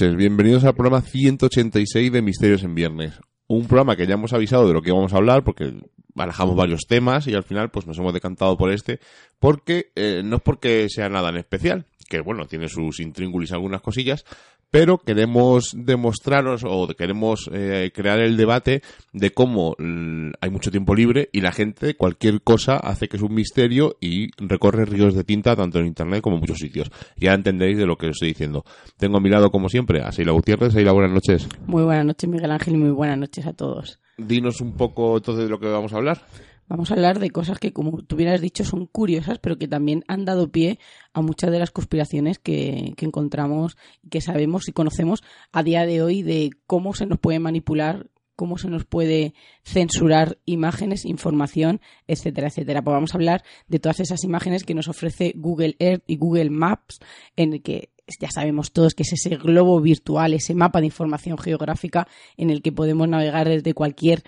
bienvenidos al programa 186 de Misterios en Viernes. Un programa que ya hemos avisado de lo que vamos a hablar porque barajamos varios temas y al final pues nos hemos decantado por este porque eh, no es porque sea nada en especial, que bueno, tiene sus intríngulis algunas cosillas, pero queremos demostraros o queremos eh, crear el debate de cómo mm, hay mucho tiempo libre y la gente cualquier cosa hace que es un misterio y recorre ríos de tinta tanto en internet como en muchos sitios. Ya entenderéis de lo que os estoy diciendo. Tengo a mi lado como siempre a Seila Gutiérrez. Seila, buenas noches. Muy buenas noches Miguel Ángel y muy buenas noches a todos. Dinos un poco entonces de lo que vamos a hablar. Vamos a hablar de cosas que, como tú hubieras dicho, son curiosas, pero que también han dado pie a muchas de las conspiraciones que, que encontramos, que sabemos y conocemos a día de hoy de cómo se nos puede manipular cómo se nos puede censurar imágenes, información, etcétera, etcétera. Pues vamos a hablar de todas esas imágenes que nos ofrece Google Earth y Google Maps, en el que ya sabemos todos que es ese globo virtual, ese mapa de información geográfica en el que podemos navegar desde cualquier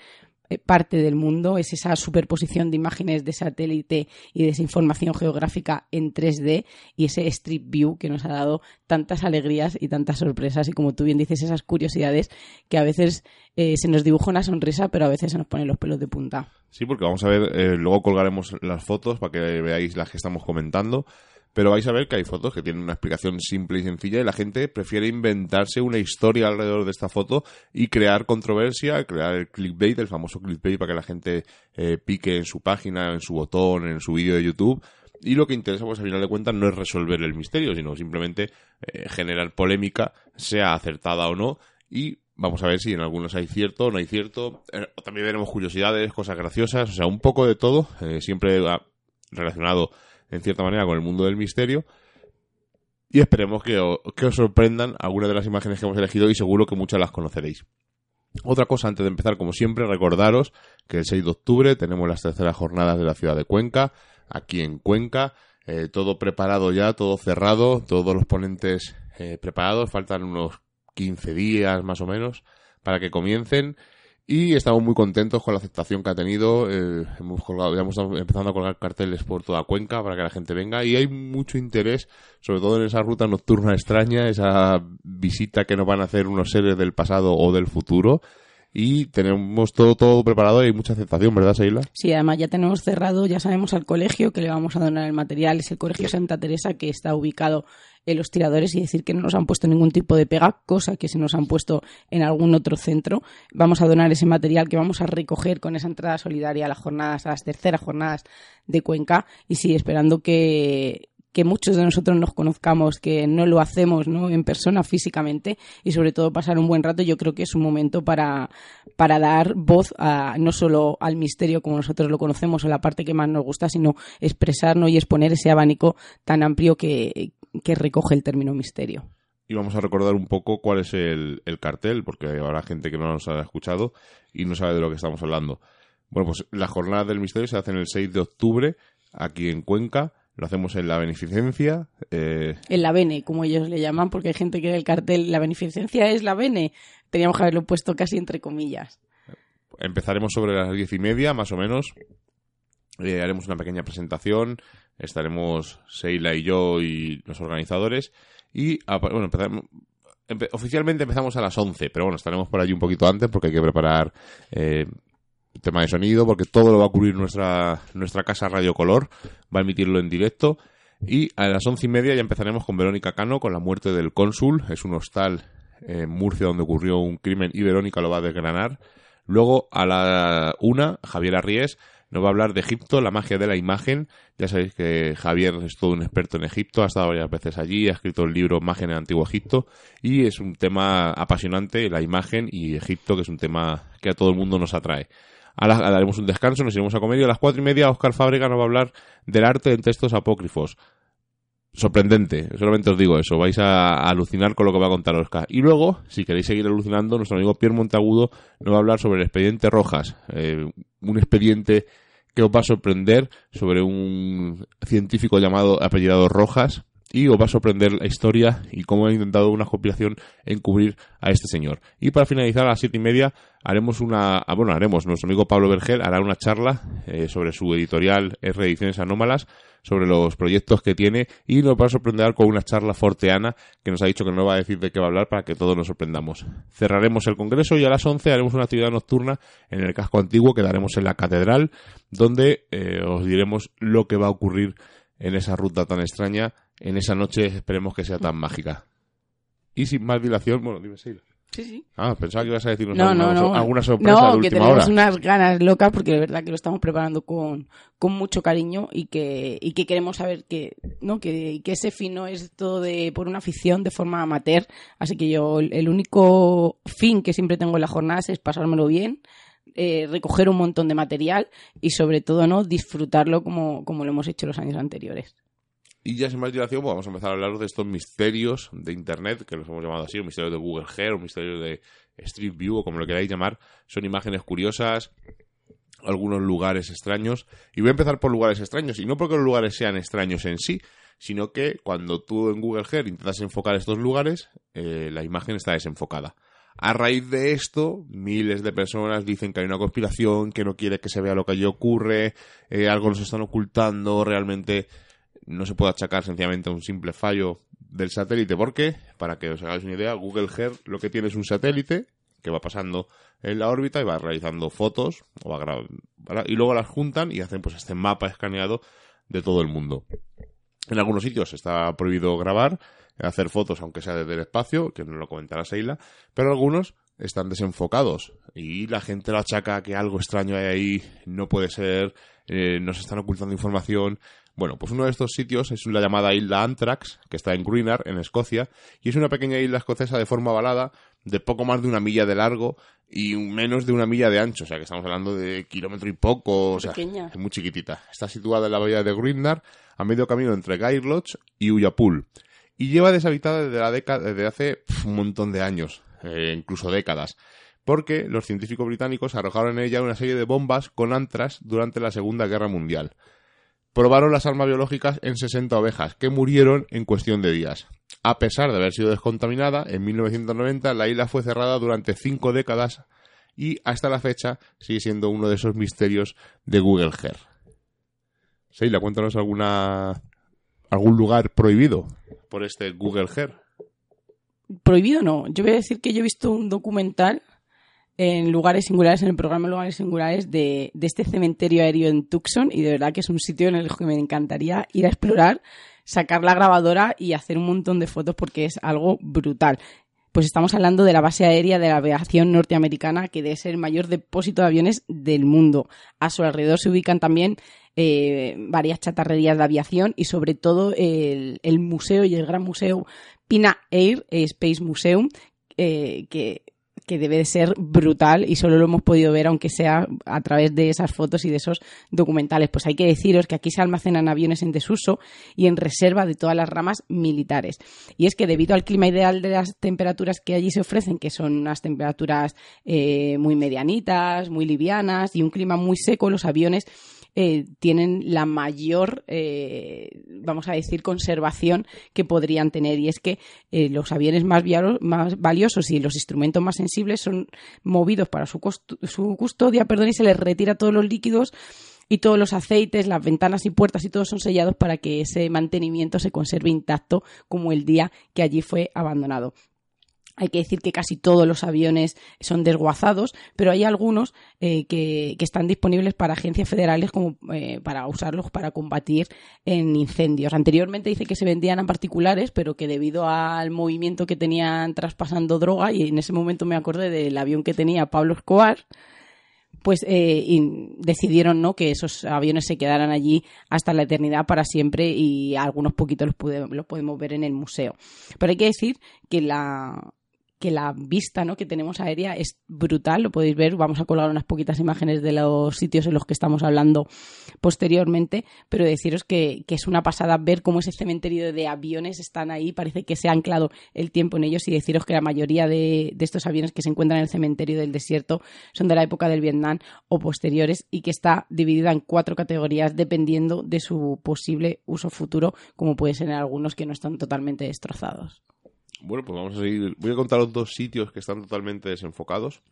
parte del mundo, es esa superposición de imágenes de satélite y de esa información geográfica en 3D y ese Street View que nos ha dado tantas alegrías y tantas sorpresas y como tú bien dices, esas curiosidades que a veces eh, se nos dibuja una sonrisa pero a veces se nos ponen los pelos de punta. Sí, porque vamos a ver, eh, luego colgaremos las fotos para que veáis las que estamos comentando. Pero vais a ver que hay fotos que tienen una explicación simple y sencilla y la gente prefiere inventarse una historia alrededor de esta foto y crear controversia, crear el clickbait, el famoso clickbait para que la gente eh, pique en su página, en su botón, en su vídeo de YouTube. Y lo que interesa, pues al final de cuentas, no es resolver el misterio, sino simplemente eh, generar polémica, sea acertada o no, y vamos a ver si en algunos hay cierto o no hay cierto. Eh, también veremos curiosidades, cosas graciosas, o sea, un poco de todo, siempre relacionado en cierta manera, con el mundo del misterio. Y esperemos que, os sorprendan algunas de las imágenes que hemos elegido y seguro que muchas las conoceréis. Otra cosa antes de empezar, como siempre, recordaros que el 6 de octubre tenemos las terceras jornadas de la ciudad de Cuenca, aquí en Cuenca, eh, todo preparado ya, todo cerrado, todos los ponentes eh, preparados, faltan unos 15 días más o menos para que comiencen y estamos muy contentos con la aceptación que ha tenido. Eh, hemos colgado, hemos empezado a colgar carteles por toda Cuenca para que la gente venga y hay mucho interés, sobre todo en esa ruta nocturna extraña, esa visita que nos van a hacer unos seres del pasado o del futuro y tenemos todo todo preparado y hay mucha aceptación, ¿verdad, Seila? Sí, además ya tenemos cerrado, ya sabemos al colegio que le vamos a donar el material, es el Colegio Santa Teresa que está ubicado en los tiradores y decir que no nos han puesto ningún tipo de pega, cosa que se nos han puesto en algún otro centro. Vamos a donar ese material que vamos a recoger con esa entrada solidaria a las jornadas, a las terceras jornadas de Cuenca y sí, esperando que que muchos de nosotros nos conozcamos, que no lo hacemos ¿no? en persona físicamente y sobre todo pasar un buen rato, yo creo que es un momento para, para dar voz a, no solo al misterio como nosotros lo conocemos o la parte que más nos gusta, sino expresarnos y exponer ese abanico tan amplio que, que recoge el término misterio. y vamos a recordar un poco cuál es el, el cartel, porque habrá gente que no nos ha escuchado y no sabe de lo que estamos hablando. Bueno, pues la jornada del misterio se hace en el 6 de octubre, aquí en Cuenca. Lo hacemos en la beneficencia. Eh, En la Bene, como ellos le llaman, porque hay gente que en el cartel, la beneficencia es la Bene. Teníamos que haberlo puesto casi entre comillas. empezaremos sobre las diez y media, más o menos. Eh, haremos una pequeña presentación. Estaremos Seila y yo y los organizadores. Y, bueno, empezaremos- empe- oficialmente empezamos a las 11, pero bueno, estaremos por allí un poquito antes porque hay que preparar eh, tema de sonido, porque todo lo va a cubrir nuestra, nuestra casa Radio Color. Va a emitirlo en directo. Y a las once y media ya empezaremos con Verónica Cano, con la muerte del cónsul. Es un hostal en Murcia donde ocurrió un crimen y Verónica lo va a desgranar. Luego, a la una, Javier Arries nos va a hablar de Egipto, la magia de la imagen. Ya sabéis que Javier es todo un experto en Egipto, ha estado varias veces allí, ha escrito el libro Magia en el Antiguo Egipto y es un tema apasionante, la imagen y Egipto, que es un tema que a todo el mundo nos atrae. Daremos un descanso, nos iremos a comer y a las cuatro y media Oscar Fábrega nos va a hablar del arte en textos apócrifos. Sorprendente, solamente os digo eso, vais a, alucinar con lo que va a contar Oscar. Y luego, si queréis seguir alucinando, nuestro amigo Pierre Monteagudo nos va a hablar sobre el expediente Rojas, eh, un expediente que os va a sorprender sobre un científico llamado apellidado Rojas y os va a sorprender la historia y cómo ha intentado una conspiración encubrir a este señor. Y para finalizar a las siete y media haremos una, ah, bueno, haremos, nuestro amigo Pablo Vergel hará una charla eh, sobre su editorial R Ediciones Anómalas, sobre los proyectos que tiene y nos va a sorprender con una charla forteana que nos ha dicho que no va a decir de qué va a hablar para que todos nos sorprendamos. Cerraremos el congreso y a las 11 haremos una actividad nocturna en el casco antiguo que daremos en la catedral donde eh, os diremos lo que va a ocurrir en esa ruta tan extraña, en esa noche esperemos que sea tan mágica. Y sin más dilación, bueno, dime Sheila. Sí, sí. Ah, pensaba que ibas a decirnos No, alguna, no, no. alguna sorpresa no, de que última tenemos hora. unas ganas locas porque de verdad que lo estamos preparando con, con mucho cariño y que, y que queremos saber que, ¿no? que, que ese fin no es todo de, por una afición de forma amateur. Así que yo, el único fin que siempre tengo en las jornadas es pasármelo bien, eh, recoger un montón de material y sobre todo, ¿no? Disfrutarlo como, como lo hemos hecho los años anteriores. Y ya sin más dilación, pues vamos a empezar a hablar de estos misterios de Internet, que los hemos llamado así, o misterios de Google Earth, o misterios de Street View, o como lo queráis llamar. Son imágenes curiosas, algunos lugares extraños. Y voy a empezar por lugares extraños, y no porque los lugares sean extraños en sí, sino que cuando tú en Google Earth intentas enfocar estos lugares, eh, la imagen está desenfocada. A raíz de esto, miles de personas dicen que hay una conspiración, que no quiere que se vea lo que allí ocurre, eh, algo nos están ocultando, realmente no se puede achacar sencillamente a un simple fallo del satélite. porque Para que os hagáis una idea, Google Earth lo que tiene es un satélite que va pasando en la órbita y va realizando fotos o va gra- ¿vale? y luego las juntan y hacen pues este mapa escaneado de todo el mundo. En algunos sitios está prohibido grabar, hacer fotos aunque sea desde el espacio, que nos lo comentará Seila, pero algunos están desenfocados y la gente lo achaca que algo extraño hay ahí, no puede ser, eh, nos están ocultando información. Bueno, pues uno de estos sitios es la llamada isla Anthrax, que está en Greenar, en Escocia, y es una pequeña isla escocesa de forma ovalada, de poco más de una milla de largo y menos de una milla de ancho, o sea que estamos hablando de kilómetro y poco, o sea, Pequeña. muy chiquitita. Está situada en la bahía de Greenar, a medio camino entre Gairloch y Ullapool, y lleva deshabitada desde, la década, desde hace un montón de años, eh, incluso décadas porque los científicos británicos arrojaron en ella una serie de bombas con antras durante la Segunda Guerra Mundial. Probaron las armas biológicas en 60 ovejas, que murieron en cuestión de días. A pesar de haber sido descontaminada, en 1990 la isla fue cerrada durante cinco décadas y hasta la fecha sigue siendo uno de esos misterios de Google Earth. Seila, cuéntanos alguna algún lugar prohibido por este Google Earth. Prohibido no. Yo voy a decir que yo he visto un documental en lugares singulares, en el programa Lugares Singulares, de, de este cementerio aéreo en Tucson y de verdad que es un sitio en el que me encantaría ir a explorar, sacar la grabadora y hacer un montón de fotos porque es algo brutal. Pues estamos hablando de la base aérea de la aviación norteamericana, que debe ser el mayor depósito de aviones del mundo. A su alrededor se ubican también eh, varias chatarrerías de aviación y sobre todo el, museo y el gran museo Pina Air Space Museum, eh, que que debe de ser brutal y solo lo hemos podido ver aunque sea a través de esas fotos y de esos documentales. Pues hay que deciros que aquí se almacenan aviones en desuso y en reserva de todas las ramas militares. Y es que debido al clima ideal de las temperaturas que allí se ofrecen, que son unas temperaturas eh, muy medianitas, muy livianas y un clima muy seco, los aviones eh, tienen la mayor, eh, vamos a decir, conservación que podrían tener. Y es que eh, los aviones más, valiosos y los instrumentos más sensibles son movidos para su, su custodia perdón, y se les retira todos los líquidos y todos los aceites, las ventanas y puertas y todos son sellados para que ese mantenimiento se conserve intacto como el día que allí fue abandonado. Hay que decir que casi todos los aviones son desguazados, pero hay algunos eh, que, están disponibles para agencias federales como eh, para usarlos para combatir en incendios. Anteriormente dice que se vendían a particulares, pero que debido al movimiento que tenían traspasando droga, y en ese momento me acordé del avión que tenía Pablo Escobar, pues eh, decidieron no que esos aviones se quedaran allí hasta la eternidad para siempre y algunos poquitos los, los podemos ver en el museo. Pero hay que decir que la, que la vista ¿no? que tenemos aérea es brutal, lo podéis ver, vamos a colgar unas poquitas imágenes de los sitios en los que estamos hablando posteriormente, pero deciros que, es una pasada ver cómo ese cementerio de aviones están ahí, parece que se ha anclado el tiempo en ellos y deciros que la mayoría de, de estos aviones que se encuentran en el cementerio del desierto son de la época del Vietnam o posteriores y que está dividida en cuatro categorías dependiendo de su posible uso futuro, como puede ser en algunos que no están totalmente destrozados. Bueno, pues vamos a seguir. Voy a contaros dos sitios que están totalmente desenfocados.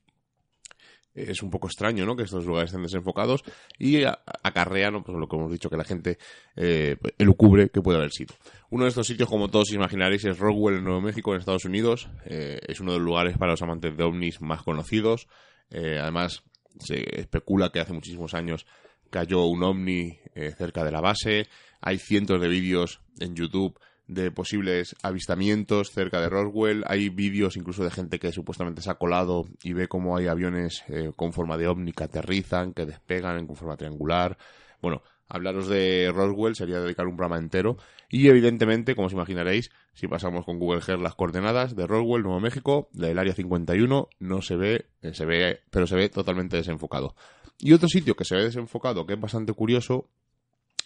Es un poco extraño, ¿no? Que estos lugares estén desenfocados y acarrean, pues lo que hemos dicho, que la gente eh, elucubre que puede haber sido. Uno de estos sitios, como todos imaginaréis, es Rockwell, en Nuevo México, en Estados Unidos. Eh, es uno de los lugares para los amantes de ovnis más conocidos. Eh, además, se especula que hace muchísimos años cayó un ovni eh, cerca de la base. Hay cientos de vídeos en YouTube de posibles avistamientos cerca de Roswell. Hay vídeos incluso de gente que supuestamente se ha colado y ve cómo hay aviones eh, con forma de ovni que aterrizan, que despegan en forma triangular. Bueno, hablaros de Roswell sería dedicar un programa entero. Y evidentemente, como os imaginaréis, si pasamos con Google Earth las coordenadas de Roswell, Nuevo México, del área 51, no se ve, eh, se ve, pero se ve totalmente desenfocado. Y otro sitio que se ve desenfocado, que es bastante curioso,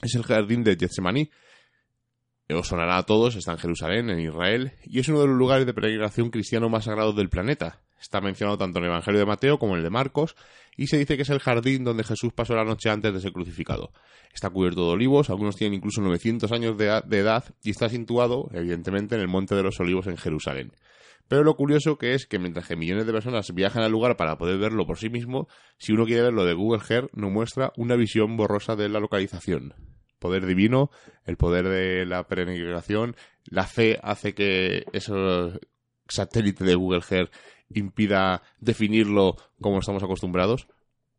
es el jardín de Getsemaní, os sonará a todos, está en Jerusalén, en Israel, y es uno de los lugares de peregrinación cristiano más sagrados del planeta. Está mencionado tanto en el Evangelio de Mateo como en el de Marcos, y se dice que es el jardín donde Jesús pasó la noche antes de ser crucificado. Está cubierto de olivos, algunos tienen incluso 900 años de, edad, y está situado, evidentemente, en el Monte de los Olivos en Jerusalén. Pero lo curioso que es que mientras que millones de personas viajan al lugar para poder verlo por sí mismo, si uno quiere verlo de Google Earth, no muestra una visión borrosa de la localización poder divino, el poder de la peregrinación, la fe hace que esos satélite de Google Earth impida definirlo como estamos acostumbrados.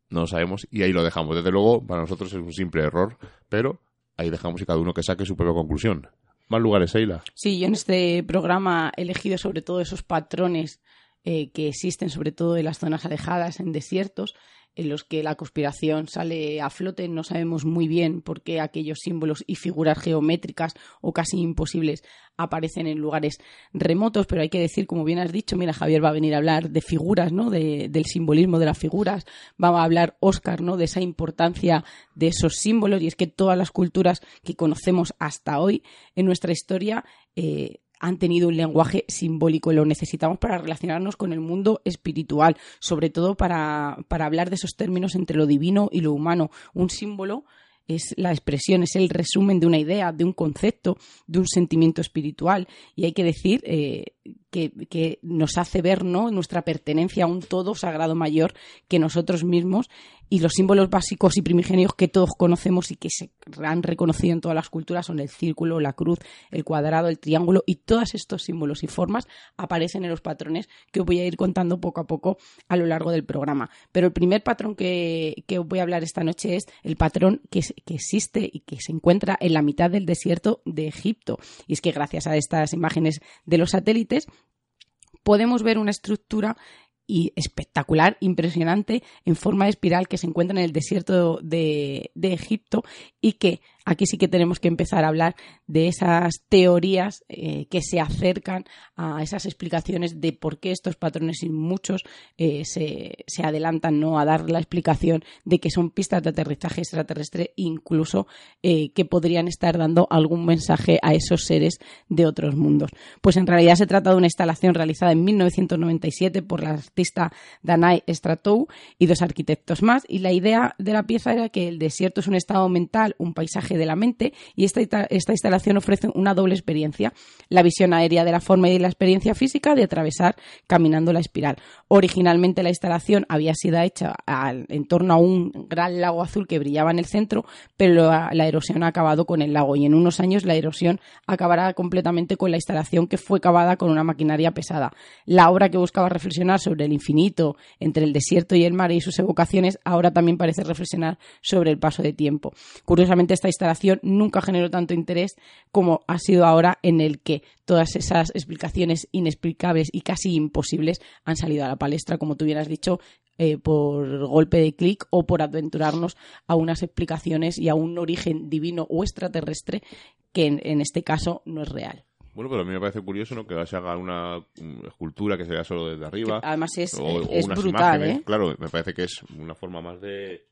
No lo sabemos y ahí lo dejamos. Desde luego, para nosotros es un simple error, pero ahí dejamos y cada uno que saque su propia conclusión. Más lugares, Eila. Sí, yo en este programa he elegido sobre todo esos patrones eh, que existen, sobre todo en las zonas alejadas, en desiertos, en los que la conspiración sale a flote. No sabemos muy bien por qué aquellos símbolos y figuras geométricas o casi imposibles aparecen en lugares remotos, pero hay que decir, como bien has dicho, mira, Javier va a venir a hablar de figuras, ¿no? del simbolismo de las figuras, va a hablar Oscar, ¿no? De esa importancia de esos símbolos y es que todas las culturas que conocemos hasta hoy en nuestra historia eh, han tenido un lenguaje simbólico. Lo necesitamos para relacionarnos con el mundo espiritual, sobre todo para, para hablar de esos términos entre lo divino y lo humano. Un símbolo es la expresión, es el resumen de una idea, de un concepto, de un sentimiento espiritual. Y hay que decir eh, que, nos hace ver ¿no? nuestra pertenencia a un todo sagrado mayor que nosotros mismos y los símbolos básicos y primigenios que todos conocemos y que se han reconocido en todas las culturas son el círculo, la cruz, el cuadrado, el triángulo y todos estos símbolos y formas aparecen en los patrones que os voy a ir contando poco a poco a lo largo del programa. Pero el primer patrón que, os voy a hablar esta noche es el patrón que, que existe y que se encuentra en la mitad del desierto de Egipto. Y es que gracias a estas imágenes de los satélites podemos ver una estructura y espectacular, impresionante, en forma de espiral que se encuentra en el desierto de, Egipto y que aquí sí que tenemos que empezar a hablar de esas teorías eh, que se acercan a esas explicaciones de por qué estos patrones y muchos eh, se, se, adelantan ¿no? a dar la explicación de que son pistas de aterrizaje extraterrestre, incluso eh, que podrían estar dando algún mensaje a esos seres de otros mundos. Pues en realidad se trata de una instalación realizada en 1997 por la artista Danai Stratou y dos arquitectos más, y la idea de la pieza era que el desierto es un estado mental, un paisaje de la mente y esta, esta instalación ofrece una doble experiencia, la visión aérea de la forma y la experiencia física de atravesar caminando la espiral. Originalmente la instalación había sido hecha en torno a un gran lago azul que brillaba en el centro, pero la, erosión ha acabado con el lago y en unos años la erosión acabará completamente con la instalación que fue cavada con una maquinaria pesada. La obra que buscaba reflexionar sobre el infinito entre el desierto y el mar y sus evocaciones ahora también parece reflexionar sobre el paso de tiempo. Curiosamente esta instalación nunca generó tanto interés como ha sido ahora en el que todas esas explicaciones inexplicables y casi imposibles han salido a la palestra, como tú hubieras dicho, eh, por golpe de clic o por aventurarnos a unas explicaciones y a un origen divino o extraterrestre que en, este caso no es real. Bueno, pero a mí me parece curioso ¿no? que se haga una escultura que se vea solo desde arriba. además es, es brutal, ¿eh? Claro, me parece que es una forma más de,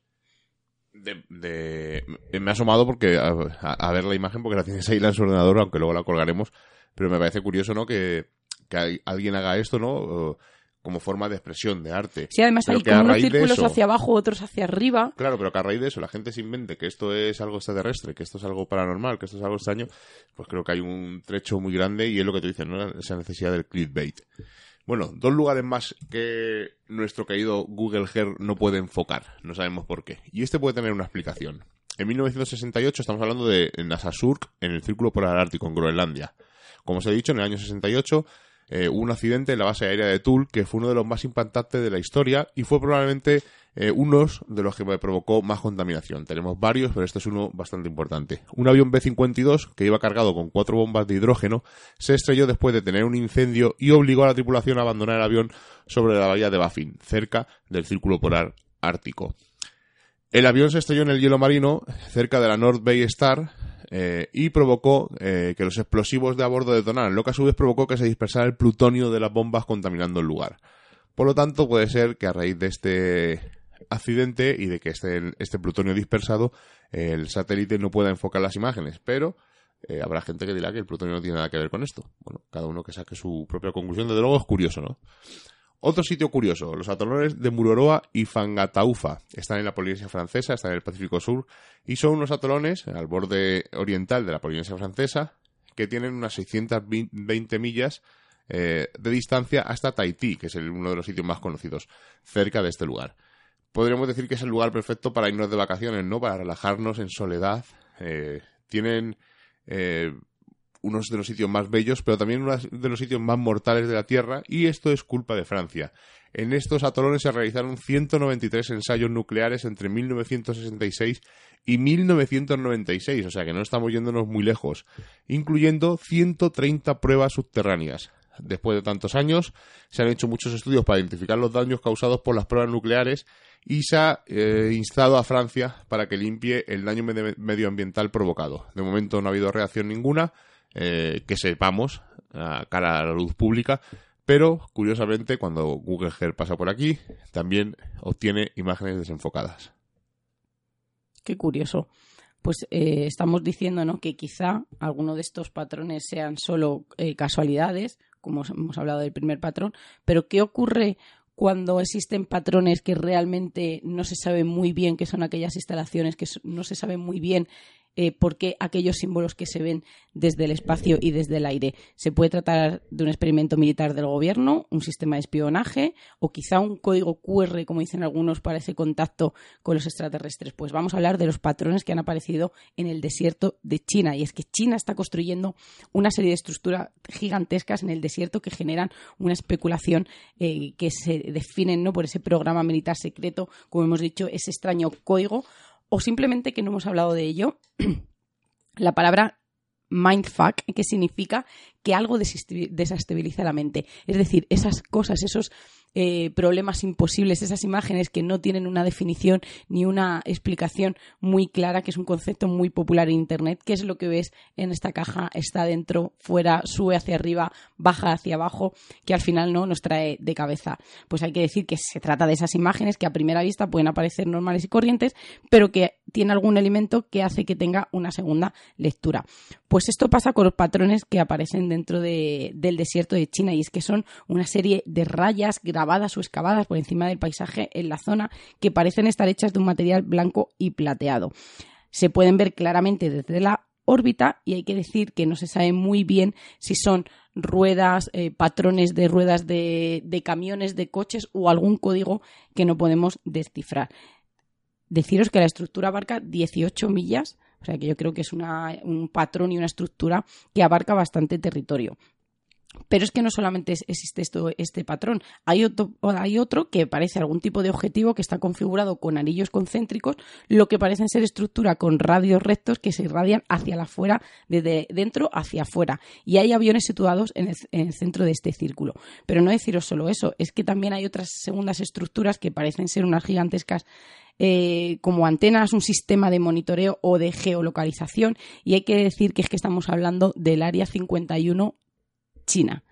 de, me ha asomado porque a, ver la imagen porque la tienes ahí en su ordenador aunque luego la colgaremos pero me parece curioso no que, que alguien haga esto no como forma de expresión de arte sí además hay como unos círculos hacia abajo otros hacia arriba claro pero que a raíz de eso la gente se invente que esto es algo extraterrestre que esto es algo paranormal que esto es algo extraño pues creo que hay un trecho muy grande y es lo que tú dices no esa necesidad del clickbait bueno, dos lugares más que nuestro querido Google Earth no puede enfocar, no sabemos por qué. Y este puede tener una explicación. En 1968 estamos hablando de Nasasurk en el Círculo Polar Ártico, en Groenlandia. Como os he dicho, en el año 68 eh, un accidente en la base aérea de Tull que fue uno de los más impactantes de la historia y fue probablemente eh, unos de los que me provocó más contaminación. Tenemos varios, pero este es uno bastante importante. Un avión B-52 que iba cargado con cuatro bombas de hidrógeno se estrelló después de tener un incendio y obligó a la tripulación a abandonar el avión sobre la bahía de Baffin, cerca del Círculo Polar Ártico. El avión se estrelló en el hielo marino cerca de la North Bay Star eh, y provocó eh, que los explosivos de a bordo detonaran, lo que a su vez provocó que se dispersara el plutonio de las bombas contaminando el lugar. Por lo tanto, puede ser que a raíz de este accidente y de que esté este plutonio dispersado, el satélite no pueda enfocar las imágenes, pero eh, habrá gente que dirá que el plutonio no tiene nada que ver con esto. Bueno, cada uno que saque su propia conclusión, desde luego es curioso, ¿no? Otro sitio curioso, los atolones de Muroroa y Fangataufa. Están en la Polinesia francesa, están en el Pacífico Sur, y son unos atolones al borde oriental de la Polinesia francesa que tienen unas 620 millas eh, de distancia hasta Tahití, que es uno de los sitios más conocidos cerca de este lugar podríamos decir que es el lugar perfecto para irnos de vacaciones, ¿no? Para relajarnos en soledad. Eh, tienen eh, unos de los sitios más bellos, pero también uno de los sitios más mortales de la Tierra, y esto es culpa de Francia. En estos atolones se realizaron 193 ensayos nucleares entre 1966 y 1996, o sea que no estamos yéndonos muy lejos, incluyendo 130 pruebas subterráneas. Después de tantos años, se han hecho muchos estudios para identificar los daños causados por las pruebas nucleares y se ha eh, instado a Francia para que limpie el daño medioambiental provocado. De momento no ha habido reacción ninguna, eh, que sepamos, a cara a la luz pública, pero curiosamente cuando Google Earth pasa por aquí, también obtiene imágenes desenfocadas. Qué curioso. Pues eh, estamos diciendo ¿no? que quizá alguno de estos patrones sean solo casualidades, como hemos hablado del primer patrón, pero ¿qué ocurre cuando existen patrones que realmente no se sabe muy bien qué son aquellas instalaciones, que no se sabe muy bien eh, por qué aquellos símbolos que se ven desde el espacio y desde el aire. Se puede tratar de un experimento militar del gobierno, un sistema de espionaje o quizá un código QR, como dicen algunos, para ese contacto con los extraterrestres. Pues vamos a hablar de los patrones que han aparecido en el desierto de China. Y es que China está construyendo una serie de estructuras gigantescas en el desierto que generan una especulación eh, que se definen ¿no? por ese programa militar secreto, como hemos dicho, ese extraño código o simplemente que no hemos hablado de ello, la palabra mindfuck, que significa que algo desestabiliza la mente. Es decir, esas cosas, esos eh, problemas imposibles, esas imágenes que no tienen una definición ni una explicación muy clara, que es un concepto muy popular en Internet. ¿Qué es lo que ves en esta caja? Está dentro, fuera, sube hacia arriba, baja hacia abajo, que al final no nos trae de cabeza. Pues hay que decir que se trata de esas imágenes que a primera vista pueden aparecer normales y corrientes, pero que tiene algún elemento que hace que tenga una segunda lectura. Pues esto pasa con los patrones que aparecen dentro del desierto de China y es que son una serie de rayas grabadas o excavadas por encima del paisaje en la zona que parecen estar hechas de un material blanco y plateado. Se pueden ver claramente desde la órbita y hay que decir que no se sabe muy bien si son ruedas, eh, patrones de ruedas de, de camiones, de coches o algún código que no podemos descifrar. Deciros que la estructura abarca 18 millas, o sea que yo creo que es un patrón y una estructura que abarca bastante territorio. Pero es que no solamente existe esto, este patrón, hay otro, hay otro que parece algún tipo de objetivo que está configurado con anillos concéntricos, lo que parecen ser estructura con radios rectos que se irradian hacia la afuera, desde dentro hacia afuera. Y hay aviones situados en el, centro de este círculo. Pero no deciros solo eso, es que también hay otras segundas estructuras que parecen ser unas gigantescas eh, como antenas, un sistema de monitoreo o de geolocalización. Y hay que decir que es que estamos hablando del área 51 China.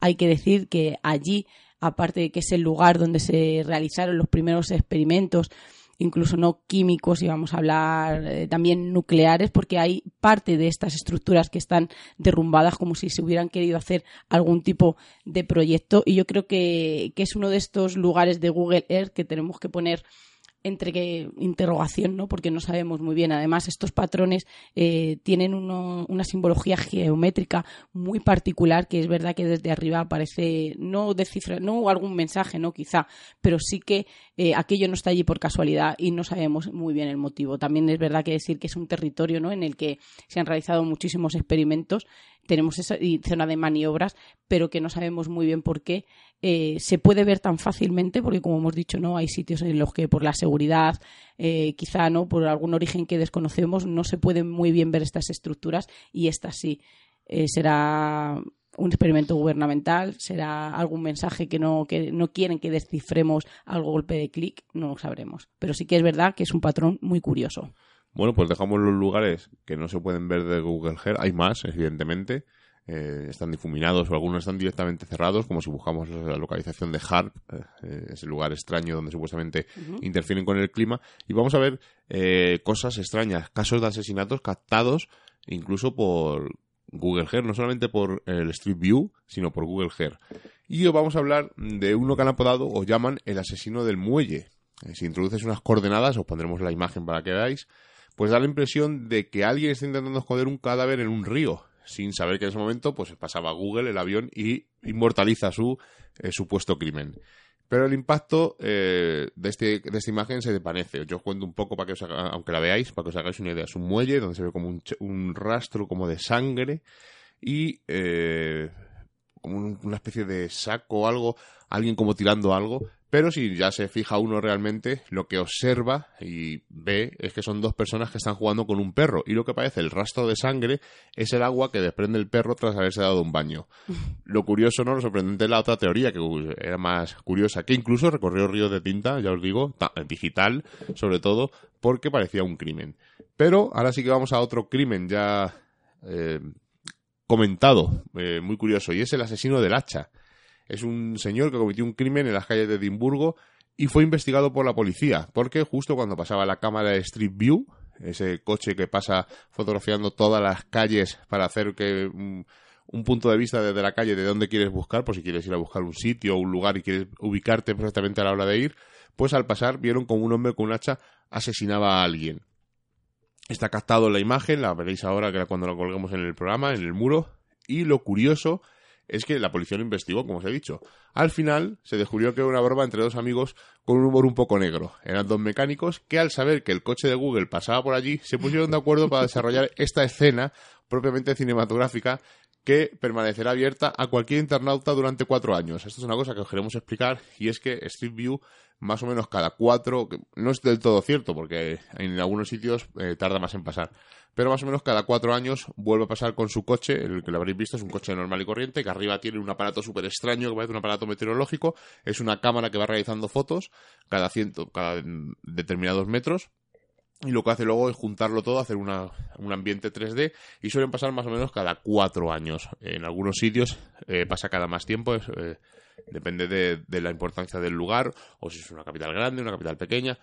Hay que decir que allí, aparte de que es el lugar donde se realizaron los primeros experimentos, incluso no químicos, y vamos a hablar eh, también nucleares, porque hay parte de estas estructuras que están derrumbadas como si se hubieran querido hacer algún tipo de proyecto. Y yo creo que, que es uno de estos lugares de Google Earth que tenemos que poner entre que interrogación, ¿no? Porque no sabemos muy bien. Además, estos patrones eh, tienen una simbología geométrica muy particular que es verdad que desde arriba aparece no descifra, no algún mensaje, no quizá, pero sí que eh, aquello no está allí por casualidad y no sabemos muy bien el motivo. También es verdad que decir que es un territorio, ¿no? En el que se han realizado muchísimos experimentos tenemos esa zona de maniobras, pero que no sabemos muy bien por qué eh, se puede ver tan fácilmente, porque como hemos dicho, no hay sitios en los que por la seguridad, eh, quizá no por algún origen que desconocemos, no se pueden muy bien ver estas estructuras y esta sí eh, será un experimento gubernamental, será algún mensaje que no, que no quieren que descifremos al golpe de clic, no lo sabremos. Pero sí que es verdad que es un patrón muy curioso. Bueno, pues dejamos los lugares que no se pueden ver de Google Earth. Hay más, evidentemente. Eh, están difuminados o algunos están directamente cerrados, como si buscamos la localización de HARP, eh, ese lugar extraño donde supuestamente interfieren con el clima. Y vamos a ver eh, cosas extrañas, casos de asesinatos captados incluso por Google Earth, no solamente por el Street View, sino por Google Earth. Y hoy vamos a hablar de uno que han apodado o llaman el asesino del muelle. si introduces unas coordenadas, os pondremos la imagen para que veáis pues da la impresión de que alguien está intentando esconder un cadáver en un río, sin saber que en ese momento pues pasaba Google, el avión, y inmortaliza su eh, supuesto crimen. Pero el impacto eh, de, este, de esta imagen se desvanece. Yo os cuento un poco para que os aunque la veáis, para que os hagáis una idea. Es un muelle donde se ve como un, rastro como de sangre y eh, como una especie de saco o algo, alguien como tirando algo, pero si ya se fija uno realmente, lo que observa y ve es que son dos personas que están jugando con un perro. Y lo que parece el rastro de sangre es el agua que desprende el perro tras haberse dado un baño. Lo curioso, ¿no? Lo sorprendente es la otra teoría, que era más curiosa, que incluso recorrió ríos de tinta, ya os digo, digital, sobre todo, porque parecía un crimen. Pero ahora sí que vamos a otro crimen ya eh, comentado, eh, muy curioso, y es el asesino del hacha es un señor que cometió un crimen en las calles de Edimburgo y fue investigado por la policía, porque justo cuando pasaba la cámara de Street View, ese coche que pasa fotografiando todas las calles para hacer que un, punto de vista desde la calle de dónde quieres buscar, por si quieres ir a buscar un sitio o un lugar y quieres ubicarte perfectamente a la hora de ir, pues al pasar vieron como un hombre con un hacha asesinaba a alguien. Está captado en la imagen, la veréis ahora que cuando la colguemos en el programa, en el muro, y lo curioso es que la policía lo investigó, como os he dicho. Al final se descubrió que era una broma entre dos amigos con un humor un poco negro. Eran dos mecánicos que al saber que el coche de Google pasaba por allí, se pusieron de acuerdo para desarrollar esta escena propiamente cinematográfica que permanecerá abierta a cualquier internauta durante cuatro años. Esto es una cosa que os queremos explicar y es que Street View más o menos cada cuatro, no es del todo cierto porque en algunos sitios eh, tarda más en pasar, pero más o menos cada cuatro años vuelve a pasar con su coche, el que lo habréis visto es un coche normal y corriente, que arriba tiene un aparato súper extraño que parece un aparato meteorológico, es una cámara que va realizando fotos cada, ciento, cada determinados metros y lo que hace luego es juntarlo todo, hacer una, un ambiente 3D y suelen pasar más o menos cada cuatro años. En algunos sitios eh, pasa cada más tiempo, eh, depende de, la importancia del lugar o si es una capital grande, una capital pequeña,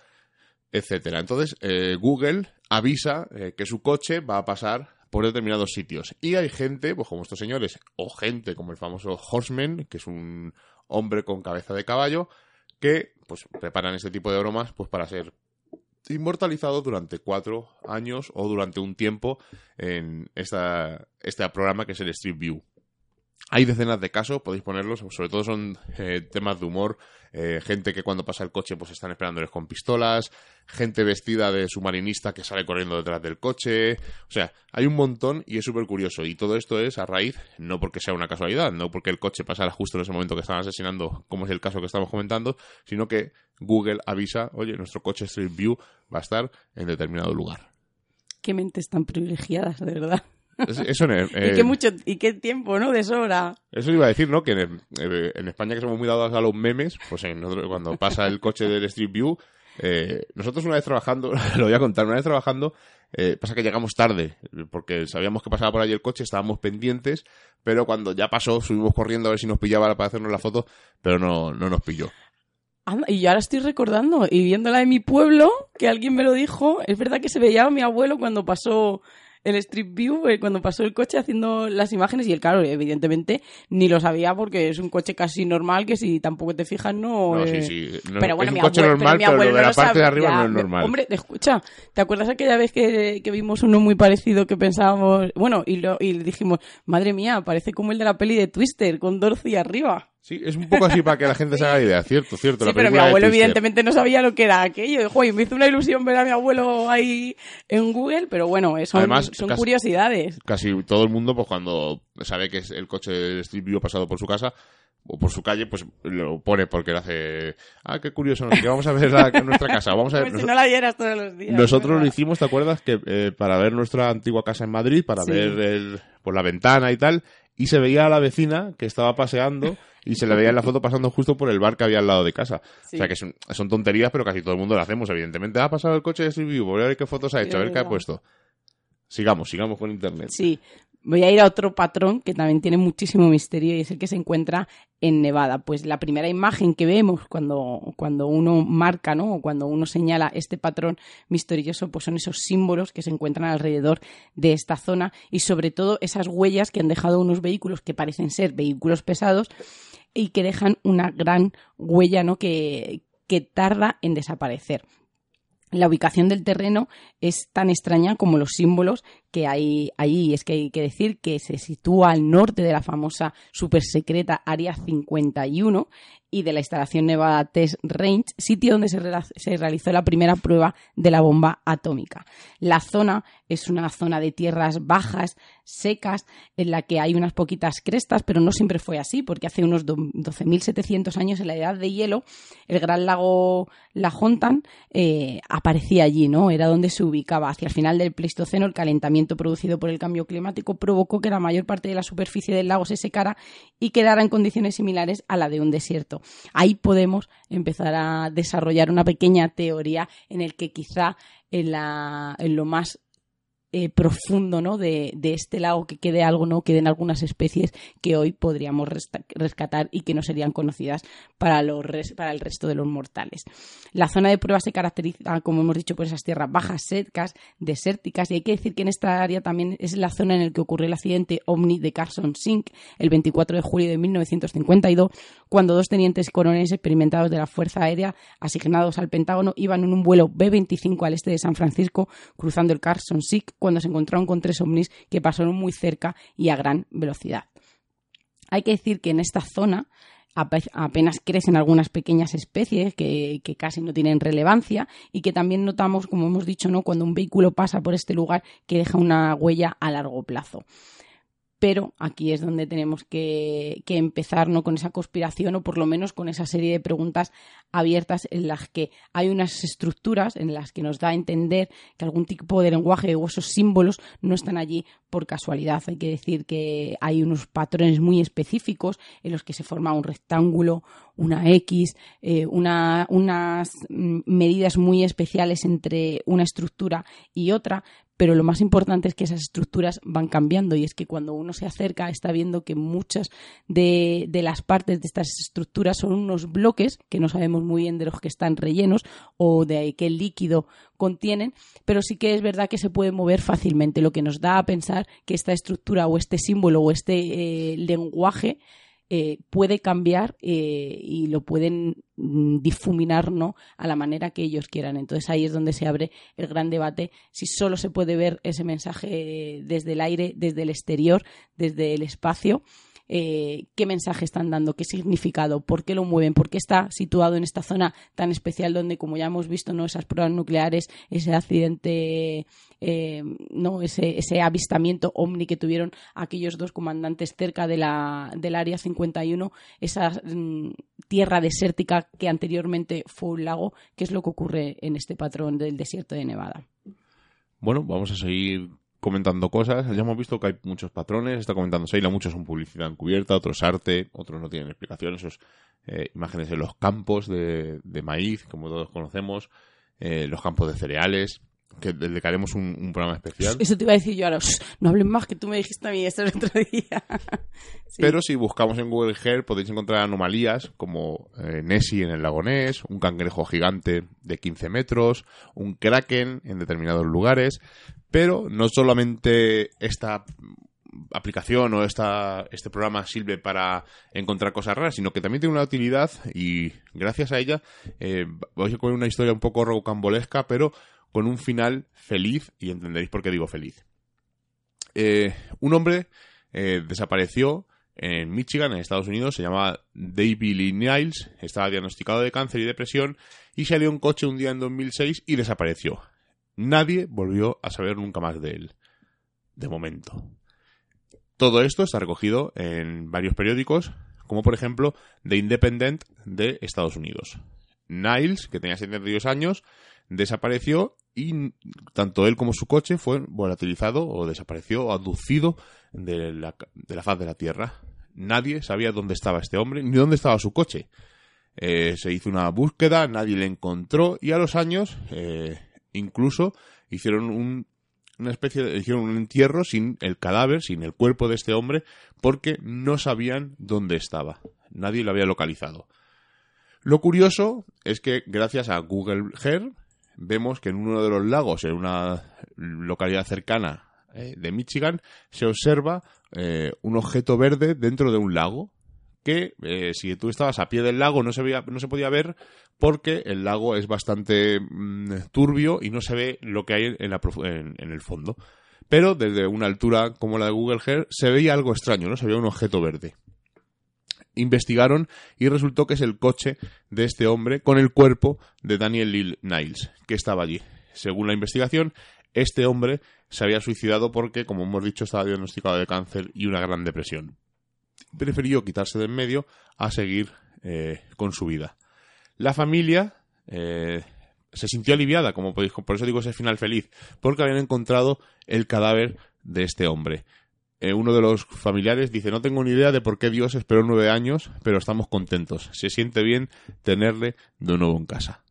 etcétera. Entonces eh, Google avisa que su coche va a pasar por determinados sitios y hay gente, pues como estos señores, o gente como el famoso Horseman, que es un hombre con cabeza de caballo, que pues preparan este tipo de bromas pues para ser inmortalizado durante cuatro años o durante un tiempo en esta, este programa que es el Street View. Hay decenas de casos, podéis ponerlos, sobre todo son eh, temas de humor, eh, gente que cuando pasa el coche pues están esperándoles con pistolas, gente vestida de submarinista que sale corriendo detrás del coche, o sea, hay un montón y es súper curioso y todo esto es a raíz, no porque sea una casualidad, no porque el coche pasara justo en ese momento que están asesinando, como es el caso que estamos comentando, sino que Google avisa, oye, nuestro coche Street View va a estar en determinado lugar. Qué mentes tan privilegiadas, de verdad. Eso y, qué eh, mucho, y qué tiempo, ¿no? De sobra. Eso iba a decir, ¿no? Que en, eh, España que somos muy dados a los memes, pues cuando pasa el coche del Street View, eh, nosotros una vez trabajando, lo voy a contar, una vez trabajando, pasa que llegamos tarde, porque sabíamos que pasaba por ahí el coche, estábamos pendientes, pero cuando ya pasó, subimos corriendo a ver si nos pillaba para hacernos la foto, pero no, no nos pilló. y yo ahora estoy recordando y viéndola de mi pueblo, que alguien me lo dijo, es verdad que se veía a mi abuelo cuando pasó el Street View eh, cuando pasó el coche haciendo las imágenes y el claro, evidentemente ni lo sabía porque es un coche casi normal que si tampoco te fijas no... no sí, pero bueno, es un coche normal, pero, lo de la parte de arriba no es normal. Hombre, escucha, ¿te acuerdas aquella vez que, que, vimos uno muy parecido que pensábamos... Bueno, y, lo, y dijimos, madre mía, parece como el de la peli de Twister con Dorothy arriba. Sí, es un poco así para que la gente se haga idea, cierto, cierto. Sí, pero mi abuelo evidentemente no sabía lo que era aquello. Joder, me hizo una ilusión ver a mi abuelo ahí en Google, pero bueno, son, son curiosidades. Casi todo el mundo, pues cuando sabe que es el coche del Street View pasado por su casa, o por su calle, pues lo pone porque le hace. Ah, qué curioso, que vamos a ver la, nuestra casa. Vamos a ver. Pues si no la vieras todos los días. Nosotros lo hicimos, ¿te acuerdas? que eh, Para ver nuestra antigua casa en Madrid, para ver el, por la ventana y tal, y se veía a la vecina que estaba paseando y se le veía en la foto pasando justo por el bar que había al lado de casa. O sea que son, tonterías, pero casi todo el mundo lo hacemos, evidentemente. Ha pasado el coche de Street View, voy a ver qué fotos ha hecho, a ver qué ha puesto. Sigamos, sigamos con Internet. Sí, voy a ir a otro patrón que también tiene muchísimo misterio y es el que se encuentra en Nevada. Pues la primera imagen que vemos cuando, cuando uno marca, ¿no? O cuando uno señala este patrón misterioso, pues son esos símbolos que se encuentran alrededor de esta zona y sobre todo esas huellas que han dejado unos vehículos que parecen ser vehículos pesados y que dejan una gran huella, ¿no? Que, que tarda en desaparecer la ubicación del terreno es tan extraña como los símbolos que hay ahí. Es que hay que decir que se sitúa al norte de la famosa supersecreta Área 51 y de la instalación Nevada Test Range, sitio donde se, realizó la primera prueba de la bomba atómica. La zona es una zona de tierras bajas, secas, en la que hay unas poquitas crestas, pero no siempre fue así, porque hace unos 12.700 años, en la edad de hielo, el gran lago La eh, aparecía allí, ¿no? Era donde se ubicaba. Hacia el final del Pleistoceno, el calentamiento producido por el cambio climático provocó que la mayor parte de la superficie del lago se secara y quedara en condiciones similares a la de un desierto. Ahí podemos empezar a desarrollar una pequeña teoría en el que quizá en, la, en lo más eh, profundo ¿no? de, este lago que quede algo, ¿no? queden algunas especies que hoy podríamos rescatar y que no serían conocidas para, los para el resto de los mortales. La zona de prueba se caracteriza, como hemos dicho, por esas tierras bajas, secas, desérticas, y hay que decir que en esta área también es la zona en la que ocurrió el accidente OVNI de Carson Sink el 24 de julio de 1952, cuando dos tenientes coroneles experimentados de la Fuerza Aérea asignados al Pentágono iban en un vuelo B-25 al este de San Francisco, cruzando el Carson Sink cuando se encontraron con tres ovnis que pasaron muy cerca y a gran velocidad. Hay que decir que en esta zona apenas crecen algunas pequeñas especies que, casi no tienen relevancia y que también notamos, como hemos dicho, ¿no? cuando un vehículo pasa por este lugar que deja una huella a largo plazo. Pero aquí es donde tenemos que, empezar ¿no? con esa conspiración o por lo menos con esa serie de preguntas abiertas en las que hay unas estructuras en las que nos da a entender que algún tipo de lenguaje o esos símbolos no están allí por casualidad. Hay que decir que hay unos patrones muy específicos en los que se forma un rectángulo, una X, eh, unas medidas muy especiales entre una estructura y otra, pero lo más importante es que esas estructuras van cambiando y es que cuando uno se acerca está viendo que muchas de, las partes de estas estructuras son unos bloques que no sabemos muy bien de los que están rellenos o de qué líquido contienen, pero sí que es verdad que se puede mover fácilmente, lo que nos da a pensar que esta estructura o este símbolo o este eh, lenguaje eh, puede cambiar eh, y lo pueden mm, difuminar ¿no? a la manera que ellos quieran. Entonces ahí es donde se abre el gran debate si solo se puede ver ese mensaje desde el aire, desde el exterior, desde el espacio eh, qué mensaje están dando, qué significado, por qué lo mueven, por qué está situado en esta zona tan especial donde, como ya hemos visto, no esas pruebas nucleares, ese accidente, eh, no ese, avistamiento ovni que tuvieron aquellos dos comandantes cerca de la, del área 51, esa mm, tierra desértica que anteriormente fue un lago, qué es lo que ocurre en este patrón del desierto de Nevada. Bueno, vamos a seguir comentando cosas. Ya hemos visto que hay muchos patrones. Está comentando Seila, muchos son publicidad encubierta, otros arte, otros no tienen explicación. Esos eh, imágenes de los campos de, maíz, como todos conocemos, eh, los campos de cereales que dedicaremos un, un, programa especial. Eso te iba a decir yo ahora. No hablen más que tú me dijiste a mí esto el otro día. Pero si buscamos en Google Earth podéis encontrar anomalías como eh, Nessie en el lago Ness, un cangrejo gigante de 15 metros, un kraken en determinados lugares. Pero no solamente esta aplicación o esta, este programa sirve para encontrar cosas raras, sino que también tiene una utilidad y gracias a ella eh, voy a poner una historia un poco rocambolesca, pero con un final feliz y entenderéis por qué digo feliz. Eh, un hombre eh, desapareció en Michigan, en Estados Unidos, se llamaba David Lee Niles, estaba diagnosticado de cáncer y depresión y salió en coche un día en 2006 y desapareció. Nadie volvió a saber nunca más de él. De momento. Todo esto está recogido en varios periódicos, como por ejemplo The Independent de Estados Unidos. Niles, que tenía 72 años, desapareció y tanto él como su coche fue volatilizado o desapareció o aducido de la, de la faz de la Tierra. Nadie sabía dónde estaba este hombre ni dónde estaba su coche. Eh, se hizo una búsqueda, nadie le encontró y a los años eh, incluso hicieron un, una especie de hicieron un entierro sin el cadáver, sin el cuerpo de este hombre, porque no sabían dónde estaba. Nadie lo había localizado. Lo curioso es que gracias a Google Earth vemos que en uno de los lagos, en una localidad cercana eh, de Michigan, se observa eh, un objeto verde dentro de un lago que eh, si tú estabas a pie del lago no se, veía, no se podía ver porque el lago es bastante mm, turbio y no se ve lo que hay en, en, el fondo. Pero desde una altura como la de Google Earth se veía algo extraño, ¿no? Se veía un objeto verde investigaron y resultó que es el coche de este hombre con el cuerpo de Daniel Lil Niles, que estaba allí. Según la investigación, este hombre se había suicidado porque, como hemos dicho, estaba diagnosticado de cáncer y una gran depresión. Prefirió quitarse de en medio a seguir eh, con su vida. La familia eh, se sintió aliviada, como podéis, por eso digo ese final feliz, porque habían encontrado el cadáver de este hombre. Eh, uno de los familiares dice, no tengo ni idea de por qué Dios esperó nueve años, pero estamos contentos. Se siente bien tenerle de nuevo en casa.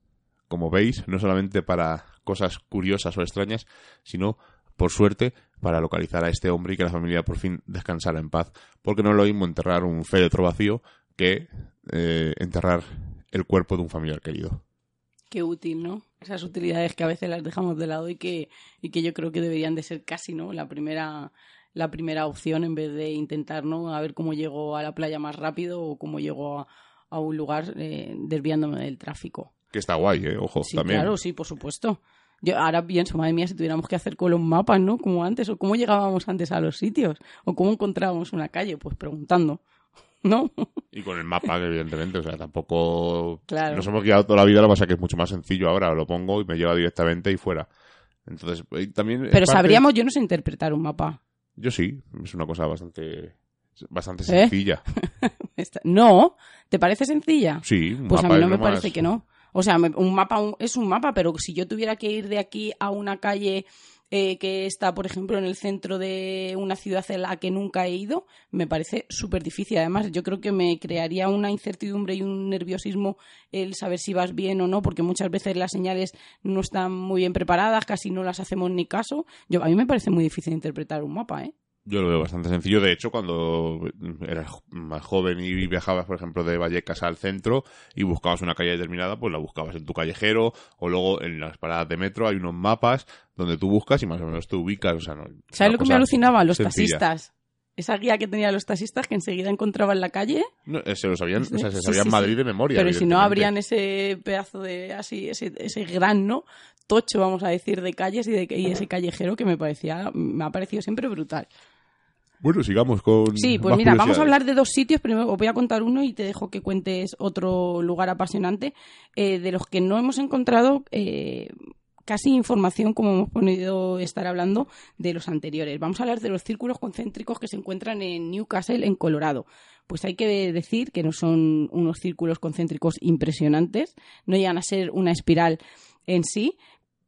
Como veis, no solamente para cosas curiosas o extrañas, sino, por suerte, para localizar a este hombre y que la familia por fin descansara en paz, porque no es lo mismo enterrar un féretro vacío que eh, enterrar el cuerpo de un familiar querido. Qué útil, ¿no? Esas utilidades que a veces las dejamos de lado y que, y que yo creo que deberían de ser casi, ¿no? La primera la primera opción en vez de intentar ¿no? a ver cómo llego a la playa más rápido o cómo llego a, un lugar eh, desviándome del tráfico. Que está guay, ¿eh? Ojo, sí, también. Claro, sí, por supuesto. Yo ahora pienso, madre mía, si tuviéramos que hacer con los mapas, ¿no? Como antes, o cómo llegábamos antes a los sitios, o cómo encontrábamos una calle, pues preguntando, ¿no? Y con el mapa, evidentemente, o sea, tampoco claro. nos hemos guiado toda la vida, lo que pasa es que es mucho más sencillo ahora, lo pongo y me lleva directamente y fuera. Entonces, también... Pero sabríamos, yo no sé interpretar un mapa. Yo sí, es una cosa bastante bastante ¿Eh? sencilla. No, ¿te parece sencilla? Sí, un Pues a mí no me más- parece que no. O sea, un mapa un- es un mapa, pero si yo tuviera que ir de aquí a una calle eh, que está, por ejemplo, en el centro de una ciudad en la que nunca he ido, me parece súper difícil. Además, yo creo que me crearía una incertidumbre y un nerviosismo el saber si vas bien o no, porque muchas veces las señales no están muy bien preparadas, casi no las hacemos ni caso. Yo, a mí me parece muy difícil interpretar un mapa, ¿eh? Yo lo veo bastante sencillo. De hecho, cuando eras más joven y viajabas, por ejemplo, de Vallecas al centro y buscabas una calle determinada, pues la buscabas en tu callejero o luego en las paradas de metro hay unos mapas donde tú buscas y más o menos te ubicas. O sea, no, es ¿Sabes lo que me alucinaba? Los sencilla. taxistas. Esa guía que tenían los taxistas que enseguida encontraba en la calle. No, eh, se lo sabían, o sea, se sabían sí, Madrid sí. de memoria. Pero si no habrían ese pedazo de así, ese, ese gran, ¿no? Tocho, vamos a decir, de calles y, de, y ese callejero que me parecía, me ha parecido siempre brutal. Bueno, sigamos con. Sí, pues más mira, vamos a hablar de dos sitios. Primero os voy a contar uno y te dejo que cuentes otro lugar apasionante eh, de los que no hemos encontrado eh, casi información como hemos podido estar hablando de los anteriores. Vamos a hablar de los círculos concéntricos que se encuentran en Newcastle, en Colorado. Pues hay que decir que no son unos círculos concéntricos impresionantes, no llegan a ser una espiral en sí,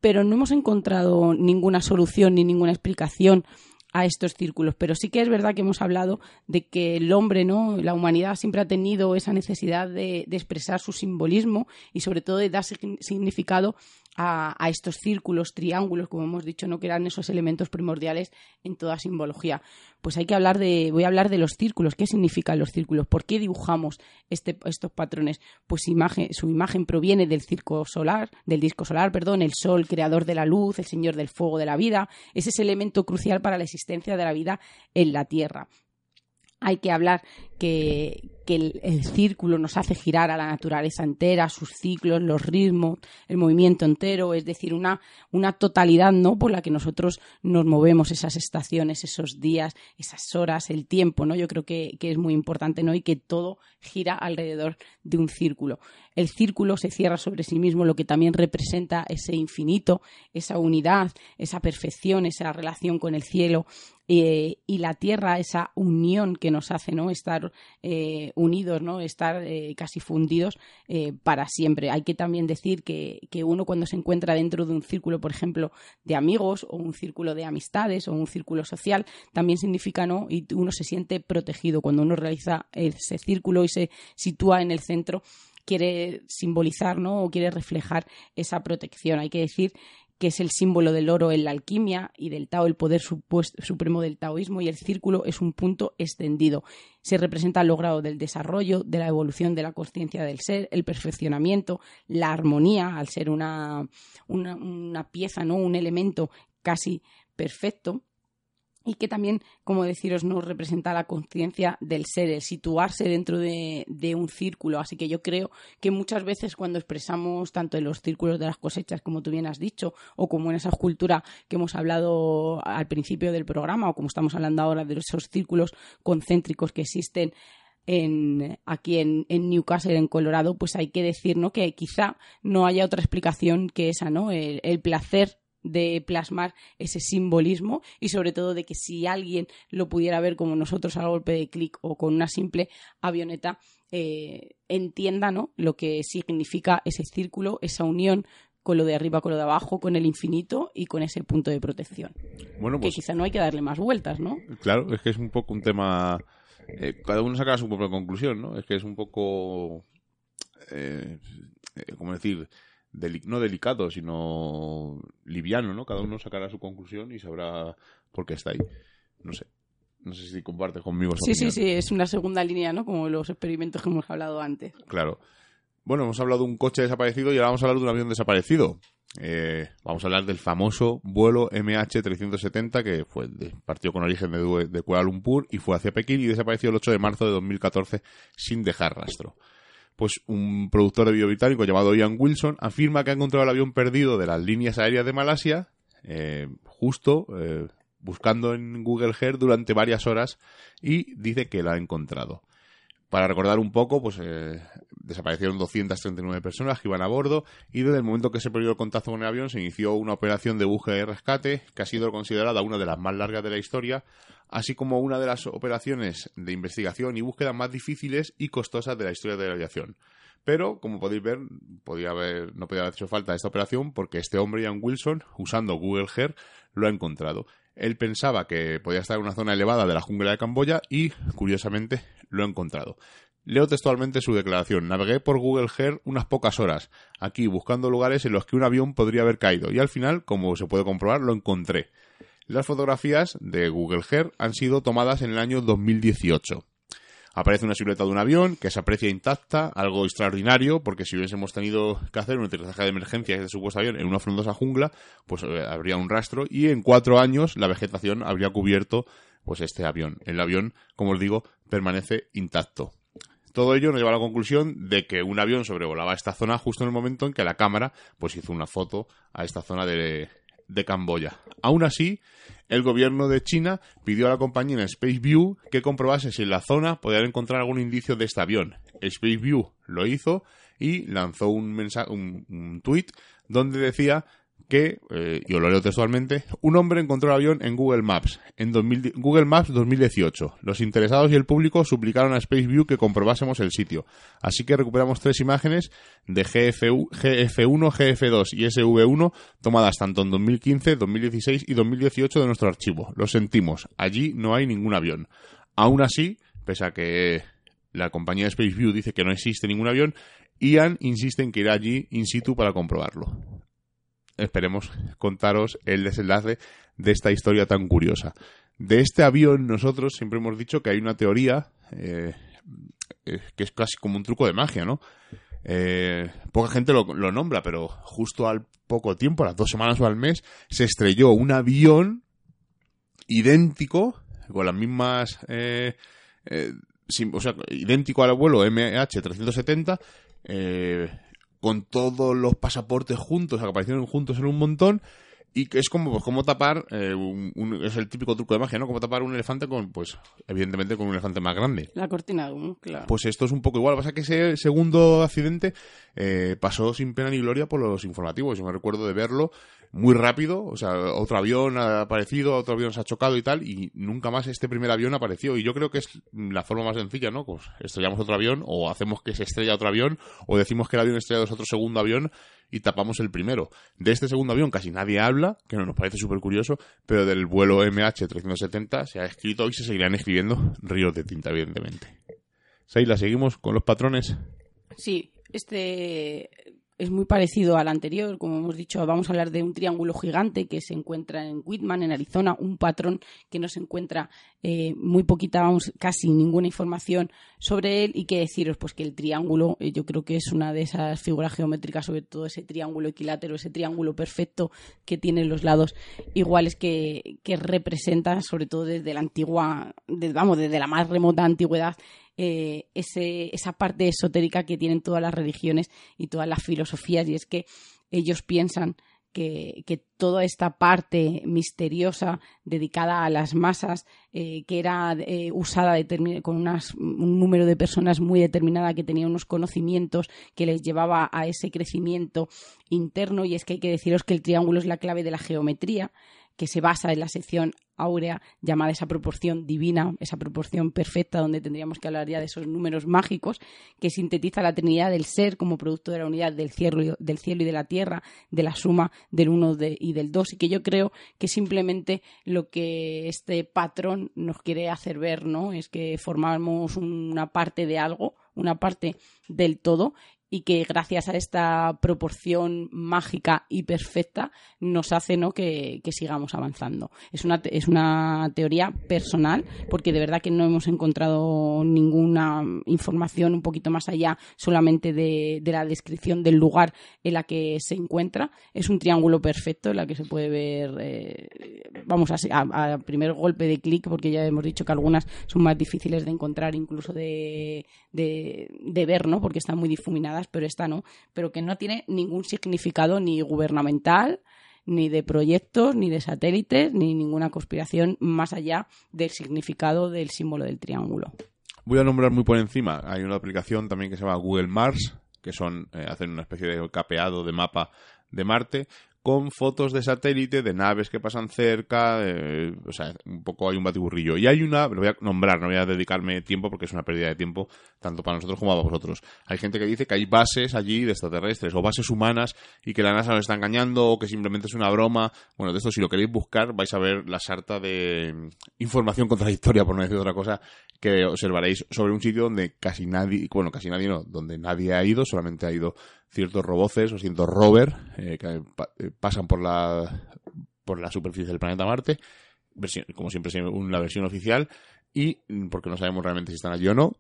pero no hemos encontrado ninguna solución ni ninguna explicación a estos círculos. Pero sí que es verdad que hemos hablado de que el hombre, ¿no? La humanidad siempre ha tenido esa necesidad de, de expresar su simbolismo y sobre todo de dar sig- significado a, estos círculos, triángulos, como hemos dicho, ¿no? que esos elementos primordiales en toda simbología. Pues hay que hablar de, voy a hablar de los círculos. ¿Qué significan los círculos? ¿Por qué dibujamos este, estos patrones? Pues imagen, su imagen proviene del circo solar, del disco solar, perdón, el sol, creador de la luz, el señor del fuego de la vida. Es ese elemento crucial para la existencia de la vida en la Tierra hay que hablar que, el, círculo nos hace girar a la naturaleza entera, sus ciclos, los ritmos, el movimiento entero, es decir, una, una totalidad ¿no? por la que nosotros nos movemos, esas estaciones, esos días, esas horas, el tiempo, ¿no? Yo creo que, que es muy importante, ¿no? Y que todo gira alrededor de un círculo. El círculo se cierra sobre sí mismo, lo que también representa ese infinito, esa unidad, esa perfección, esa relación con el cielo, eh, y la tierra, esa unión que nos hace ¿no? Eh, unidos, ¿no? estar eh, casi fundidos eh, para siempre. Hay que también decir que, que, uno cuando se encuentra dentro de un círculo, por ejemplo, de amigos o un círculo de amistades o un círculo social, también significa, ¿no? Y uno se siente protegido. Cuando uno realiza ese círculo y se sitúa en el centro, quiere simbolizar, ¿no? O quiere reflejar esa protección. Hay que decir que es el símbolo del oro en la alquimia y del Tao, el poder supremo del taoísmo, y el círculo es un punto extendido. Se representa lo grado del desarrollo, de la evolución de la conciencia del ser, el perfeccionamiento, la armonía, al ser una, una, una pieza, ¿no? un elemento casi perfecto y que también, como deciros, nos representa la conciencia del ser, el situarse dentro de, de, un círculo. Así que yo creo que muchas veces cuando expresamos tanto en los círculos de las cosechas, como tú bien has dicho, o como en esa escultura que hemos hablado al principio del programa, o como estamos hablando ahora de esos círculos concéntricos que existen en, aquí en, en, Newcastle, en Colorado, pues hay que decir ¿no? que quizá no haya otra explicación que esa, ¿no? El, el placer de plasmar ese simbolismo y sobre todo de que si alguien lo pudiera ver como nosotros al golpe de clic o con una simple avioneta eh, entienda ¿no? lo que significa ese círculo, esa unión con lo de arriba, con lo de abajo, con el infinito y con ese punto de protección. Bueno, pues, que quizá no hay que darle más vueltas, ¿no? Claro, es que es un poco un tema... Eh, cada uno saca su propia conclusión, ¿no? Es que es un poco... Eh, ¿Cómo decir? Deli no delicado, sino liviano, ¿no? Cada uno sacará su conclusión y sabrá por qué está ahí. No sé. No sé si compartes conmigo esa Sí, opinión. sí, sí, es una segunda línea, ¿no? Como los experimentos que hemos hablado antes. Claro. Bueno, hemos hablado de un coche desaparecido y ahora vamos a hablar de un avión desaparecido. Eh, vamos a hablar del famoso vuelo MH370 que fue de, partió con origen de, de Kuala Lumpur y fue hacia Pekín y desapareció el 8 de marzo de 2014 sin dejar rastro pues un productor de vídeo británico llamado Ian Wilson afirma que ha encontrado el avión perdido de las líneas aéreas de Malasia eh, justo eh, buscando en Google Earth durante varias horas y dice que lo ha encontrado. Para recordar un poco, pues eh, desaparecieron 239 personas que iban a bordo y desde el momento que se perdió el contacto con el avión se inició una operación de búsqueda y rescate que ha sido considerada una de las más largas de la historia, así como una de las operaciones de investigación y búsqueda más difíciles y costosas de la historia de la aviación. Pero, como podéis ver, podía haber, no podía haber hecho falta esta operación porque este hombre, Ian Wilson, usando Google Earth, lo ha encontrado. Él pensaba que podía estar en una zona elevada de la jungla de Camboya y, curiosamente, lo ha encontrado. Leo textualmente su declaración. Navegué por Google Earth unas pocas horas, aquí buscando lugares en los que un avión podría haber caído, y al final, como se puede comprobar, lo encontré. Las fotografías de Google Earth han sido tomadas en el año 2018. Aparece una silueta de un avión que se aprecia intacta, algo extraordinario, porque si hubiésemos tenido que hacer un aterrizaje de emergencia de supuesto avión en una frondosa jungla, pues eh, habría un rastro y en cuatro años la vegetación habría cubierto pues este avión. El avión, como os digo, permanece intacto. Todo ello nos lleva a la conclusión de que un avión sobrevolaba esta zona justo en el momento en que la cámara pues hizo una foto a esta zona de, de Camboya. Aún así, el gobierno de China pidió a la compañía SpaceView que comprobase si en la zona podían encontrar algún indicio de este avión. SpaceView lo hizo y lanzó un, mensaje, un, un tweet donde decía que, eh, y os lo leo textualmente, un hombre encontró el avión en Google Maps, en Google Maps 2018. Los interesados y el público suplicaron a SpaceView que comprobásemos el sitio. Así que recuperamos tres imágenes de GF1, GF2 y SV1 tomadas tanto en 2015, 2016 y 2018 de nuestro archivo. Lo sentimos, allí no hay ningún avión. Aún así, pese a que la compañía SpaceView dice que no existe ningún avión, Ian insiste en que irá allí in situ para comprobarlo esperemos contaros el desenlace de esta historia tan curiosa. De este avión nosotros siempre hemos dicho que hay una teoría eh, eh, que es casi como un truco de magia, ¿no? Eh, poca gente lo, nombra, pero justo al poco tiempo, a las dos semanas o al mes, se estrelló un avión idéntico, con las mismas... o sea, idéntico al vuelo MH370, con todos los pasaportes juntos, que aparecieron juntos en un montón, y que es como, pues, como tapar, eh, un, es el típico truco de magia, ¿no? Como tapar un elefante con, pues, evidentemente con un elefante más grande. La cortina de claro. Pues esto es un poco igual. Lo que pasa es que ese segundo accidente eh, pasó sin pena ni gloria por los informativos. Yo me recuerdo de verlo muy rápido, o sea, otro avión ha aparecido, otro avión se ha chocado y tal, y nunca más este primer avión apareció. Y yo creo que es la forma más sencilla, ¿no? Pues estrellamos otro avión, o hacemos que se estrella otro avión, o decimos que el avión estrellado es otro segundo avión y tapamos el primero. De este segundo avión casi nadie habla, que no nos parece súper curioso, pero del vuelo MH370 se ha escrito y se seguirán escribiendo ríos de tinta, evidentemente. Seila, ¿seguimos con los patrones? Sí, este es muy parecido al anterior. Como hemos dicho, vamos a hablar de un triángulo gigante que se encuentra en Whitman, en Arizona, un patrón que no se encuentra eh, muy poquita, vamos, casi ninguna información sobre él. Y que deciros, pues que el triángulo, eh, yo creo que es una de esas figuras geométricas, sobre todo ese triángulo equilátero, ese triángulo perfecto que tiene los lados iguales que, que representa, sobre todo desde la antigua, vamos, desde la más remota antigüedad, eh, esa parte esotérica que tienen todas las religiones y todas las filosofías, y es que ellos piensan que, toda esta parte misteriosa dedicada a las masas, eh, que era eh, usada con un número de personas muy determinada que tenía unos conocimientos que les llevaba a ese crecimiento interno, y es que hay que deciros que el triángulo es la clave de la geometría que se basa en la sección áurea llamada esa proporción divina, esa proporción perfecta donde tendríamos que hablar ya de esos números mágicos que sintetiza la Trinidad del ser como producto de la unidad del cielo, del cielo y de la tierra, de la suma del uno y del dos y que yo creo que simplemente lo que este patrón nos quiere hacer ver, ¿no? Es que formamos una parte de algo, una parte del todo y que gracias a esta proporción mágica y perfecta nos hace ¿no? que, sigamos avanzando. Es una, es una teoría personal porque de verdad que no hemos encontrado ninguna información un poquito más allá solamente de, la descripción del lugar en la que se encuentra. Es un triángulo perfecto en la que se puede ver, eh, vamos a, a, primer golpe de clic porque ya hemos dicho que algunas son más difíciles de encontrar incluso de, de, de ver, ¿no? porque están muy difuminadas pero esta no, pero que no tiene ningún significado ni gubernamental, ni de proyectos, ni de satélites, ni ninguna conspiración más allá del significado del símbolo del triángulo. Voy a nombrar muy por encima. Hay una aplicación también que se llama Google Mars, que son eh, hacen una especie de capeado de mapa de Marte con fotos de satélite, de naves que pasan cerca, o sea, un poco hay un batiburrillo. Y hay una, lo voy a nombrar, no voy a dedicarme tiempo porque es una pérdida de tiempo tanto para nosotros como para vosotros. Hay gente que dice que hay bases allí de extraterrestres o bases humanas y que la NASA nos está engañando o que simplemente es una broma. Bueno, de esto si lo queréis buscar vais a ver la sarta de información contradictoria, por no decir otra cosa, que observaréis sobre un sitio donde casi nadie, bueno, casi nadie no, donde nadie ha ido, solamente ha ido ciertos roboces o ciertos rover eh, que eh, pasan por la, por la superficie del planeta Marte, como siempre una versión oficial, y mm, porque no sabemos realmente si están allí o no,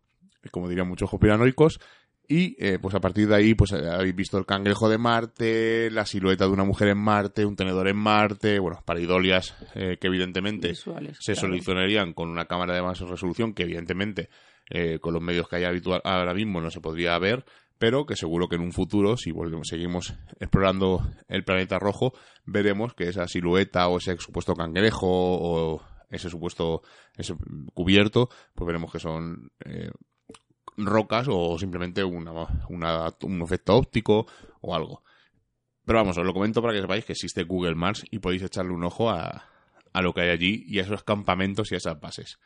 como dirían muchos conspiranoicos, y eh, pues a partir de ahí pues habéis visto el cangrejo de Marte, la silueta de una mujer en Marte, un tenedor en Marte, bueno, paridolias que evidentemente se solucionarían con una cámara de más resolución que evidentemente con los medios que hay habitual, ahora mismo no se podría ver, pero que seguro que en un futuro, si volvemos, seguimos explorando el planeta rojo, veremos que esa silueta o ese supuesto cangrejo o ese supuesto cubierto, pues veremos que son eh, rocas o simplemente una, un efecto óptico o algo. Pero vamos, os lo comento para que sepáis que existe Google Mars y podéis echarle un ojo a, a lo que hay allí y a esos campamentos y a esas bases.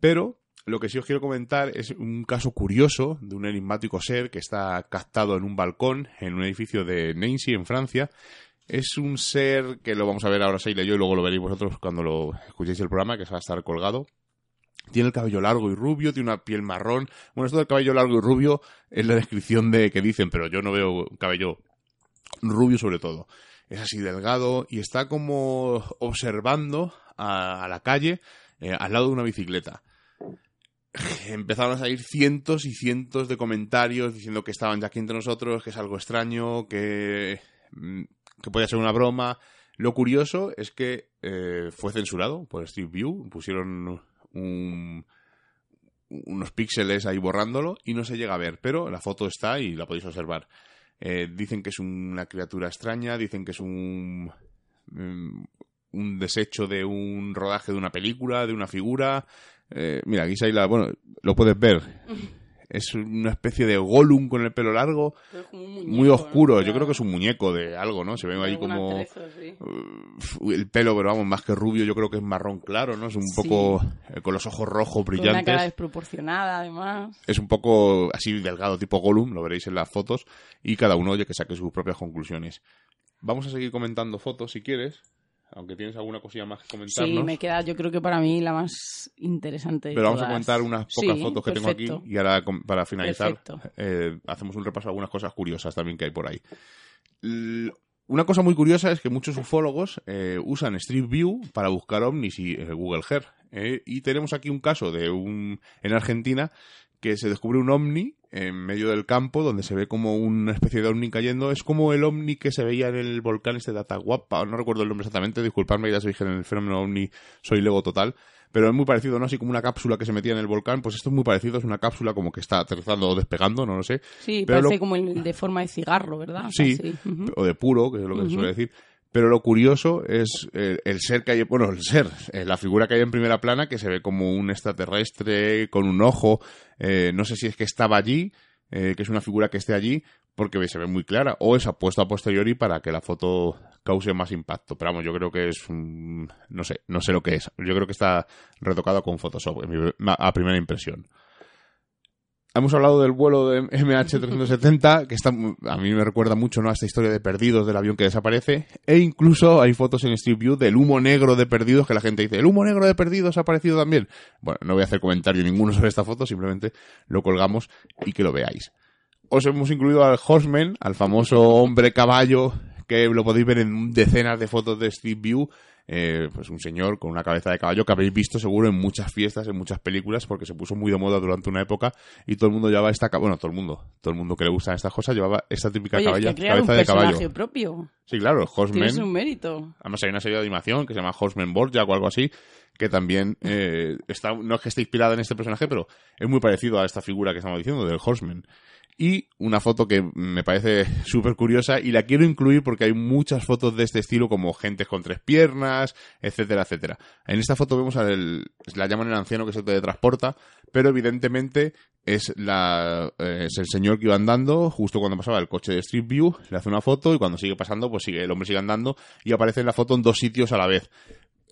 Pero lo que sí os quiero comentar es un caso curioso de un enigmático ser que está captado en un balcón en un edificio de Nancy, en Francia. Es un ser que lo vamos a ver ahora Seila y yo y luego lo veréis vosotros cuando lo escuchéis el programa, que se va a estar colgado. Tiene el cabello largo y rubio, tiene una piel marrón. Bueno, esto del cabello largo y rubio es la descripción de que dicen, pero yo no veo cabello rubio sobre todo. Es así delgado y está como observando a, la calle eh, al lado de una bicicleta empezaron a salir cientos y cientos de comentarios diciendo que estaban ya aquí entre nosotros, que es algo extraño, que, mm, que podía ser una broma. Lo curioso es que eh, fue censurado por Steve View, pusieron unos píxeles ahí borrándolo y no se llega a ver, pero la foto está y la podéis observar. Eh, dicen que es una criatura extraña, dicen que es un, mm, un desecho de un rodaje de una película, de una figura, eh, mira, aquí la, bueno, lo puedes ver. Es una especie de Gollum con el pelo largo, muy oscuro. Yo creo que es un muñeco de algo, ¿no? Se ve ahí como uh, el pelo, pero vamos, más que rubio, yo creo que es marrón claro, ¿no? Es un poco eh, con los ojos rojos brillantes. Con una cara desproporcionada, además. Es un poco así delgado, tipo Gollum, lo veréis en las fotos, y cada uno oye que saque sus propias conclusiones. Vamos a seguir comentando fotos si quieres aunque tienes alguna cosilla más que comentarnos. Sí, me queda, yo creo que para mí la más interesante. Pero vamos a comentar unas pocas fotos que tengo aquí y ahora para finalizar eh, hacemos un repaso de algunas cosas curiosas también que hay por ahí. una cosa muy curiosa es que muchos ufólogos eh, usan Street View para buscar ovnis y eh, Google Earth. y tenemos aquí un caso de un en Argentina que se descubre un ovni en medio del campo donde se ve como una especie de ovni cayendo. Es como el ovni que se veía en el volcán este de Atahualpa, no recuerdo el nombre exactamente, disculpadme, ya se dije en el fenómeno ovni soy lego total, pero es muy parecido, ¿no? Así como una cápsula que se metía en el volcán, pues esto es muy parecido, es una cápsula como que está aterrizando o despegando, no lo sé. Sí, parece como el de forma de cigarro, ¿verdad? Sí, o de puro, que es lo que se suele decir. Pero lo curioso es el, ser que hay, bueno, el ser, eh, la figura que hay en primera plana, que se ve como un extraterrestre con un ojo. Eh, no sé si es que estaba allí, eh, que es una figura que esté allí, porque se ve muy clara, o es apuesto a posteriori para que la foto cause más impacto. Pero vamos, yo creo que es un, no sé, no sé lo que es. Yo creo que está retocado con Photoshop, a primera impresión. Hemos hablado del vuelo de MH370, que está, a mí me recuerda mucho ¿no? a esta historia de perdidos del avión que desaparece. E incluso hay fotos en Street View del humo negro de perdidos que la gente dice, ¿el humo negro de perdidos ha aparecido también? Bueno, no voy a hacer comentario ninguno sobre esta foto, simplemente lo colgamos y que lo veáis. Os hemos incluido al Horseman, al famoso hombre caballo, que lo podéis ver en decenas de fotos de Street View, eh, pues un señor con una cabeza de caballo que habéis visto seguro en muchas fiestas, en muchas películas, porque se puso muy de moda durante una época y todo el mundo llevaba esta, bueno, todo el mundo, todo el mundo que le gustan estas cosas llevaba esta típica caballa, es que cabeza un de caballo. propio. Sí, claro, Horseman. Tiene un mérito. Además hay una serie de animación que se llama Horseman Borja o algo así, que también eh, está, no es que esté inspirada en este personaje, pero es muy parecido a esta figura que estamos diciendo del Horseman. Y una foto que me parece súper curiosa y la quiero incluir porque hay muchas fotos de este estilo como gente con tres piernas, etcétera, etcétera. En esta foto vemos al, la llaman el anciano que se teletransporta, pero evidentemente es, la, eh, es el señor que iba andando justo cuando pasaba el coche de Street View, le hace una foto y cuando sigue pasando, pues sigue, el hombre sigue andando y aparece en la foto en dos sitios a la vez.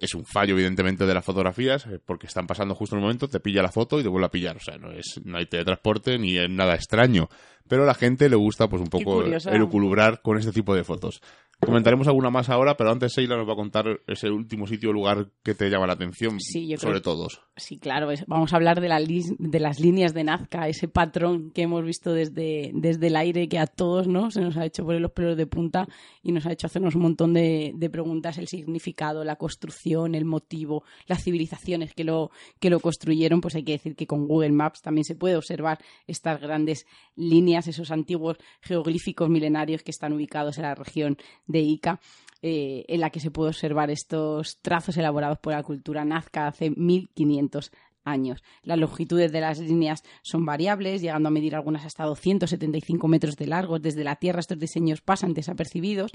Es un fallo, evidentemente, de las fotografías, eh, porque están pasando justo en el momento, te pilla la foto y te vuelve a pillar. O sea, no, es, no hay teletransporte ni es nada extraño. Pero a la gente le gusta, pues, un poco eluculubrar con este tipo de fotos. Comentaremos alguna más ahora, pero antes Sheila nos va a contar ese último sitio o lugar que te llama la atención Sí, yo sobre creo- todos. Sí, claro, es- vamos a hablar de, la lis- de las líneas de Nazca, ese patrón que hemos visto desde, desde el aire que a todos ¿no? se nos ha hecho poner los pelos de punta y nos ha hecho hacernos un montón de, de preguntas, el significado, la construcción, el motivo, las civilizaciones que lo, que lo construyeron, pues hay que decir que con Google Maps también se puede observar estas grandes líneas, esos antiguos geoglíficos milenarios que están ubicados en la región de Ica eh, en la que se puede observar estos trazos elaborados por la cultura nazca hace 1500 años. Las longitudes de las líneas son variables, llegando a medir algunas hasta 275 metros de largo. Desde la Tierra estos diseños pasan desapercibidos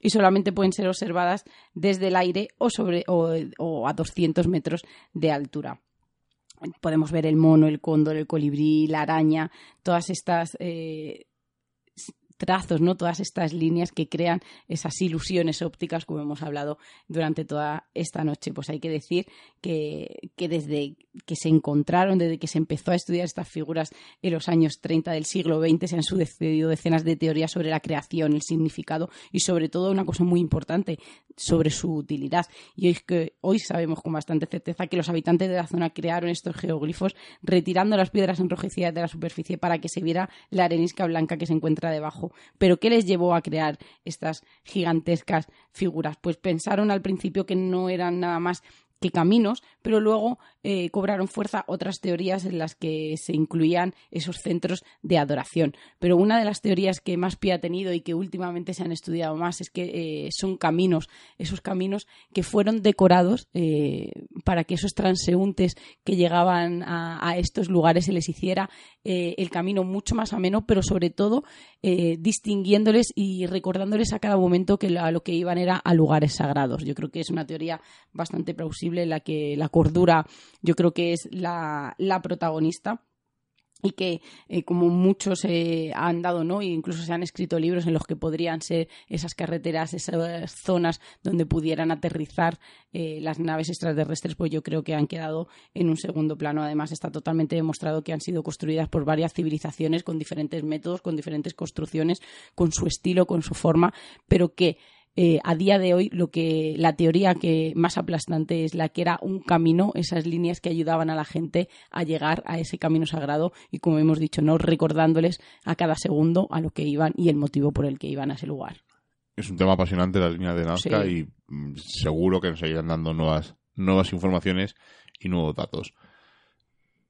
y solamente pueden ser observadas desde el aire o, sobre, a 200 metros de altura podemos ver el mono, el cóndor, el colibrí, la araña, todas estas eh, trazos, ¿no? Todas estas líneas que crean esas ilusiones ópticas, como hemos hablado durante toda esta noche. Pues hay que decir que, que desde que se encontraron, desde que se empezó a estudiar estas figuras en los años 30 del siglo XX, se han sucedido decenas de teorías sobre la creación, el significado y sobre todo una cosa muy importante, sobre su utilidad. Y hoy, que, hoy sabemos con bastante certeza que los habitantes de la zona crearon estos geoglifos retirando las piedras enrojecidas de la superficie para que se viera la arenisca blanca que se encuentra debajo. Pero ¿qué les llevó a crear estas gigantescas figuras? Pues pensaron al principio que no eran nada más que caminos, pero luego eh, cobraron fuerza otras teorías en las que se incluían esos centros de adoración. Pero una de las teorías que más pie ha tenido y que últimamente se han estudiado más es que eh, son caminos, esos caminos que fueron decorados eh, para que esos transeúntes que llegaban a, a estos lugares se les hiciera el camino mucho más ameno, pero sobre todo eh, distinguiéndoles y recordándoles a cada momento que a lo que iban era a lugares sagrados. Yo creo que es una teoría bastante plausible la que la cordura yo creo que es la protagonista y que eh, como muchos eh, han dado no e incluso se han escrito libros en los que podrían ser esas carreteras esas zonas donde pudieran aterrizar eh, las naves extraterrestres pues yo creo que han quedado en un segundo plano. Además está totalmente demostrado que han sido construidas por varias civilizaciones con diferentes métodos con diferentes construcciones con su estilo con su forma pero que eh, a día de hoy lo que la teoría que más aplastante es la que era un camino, esas líneas que ayudaban a la gente a llegar a ese camino sagrado y como hemos dicho, no recordándoles a cada segundo a lo que iban y el motivo por el que iban a ese lugar. Es un tema apasionante la línea de Nazca Sí. y mm, seguro que nos seguirán dando nuevas, nuevas informaciones y nuevos datos.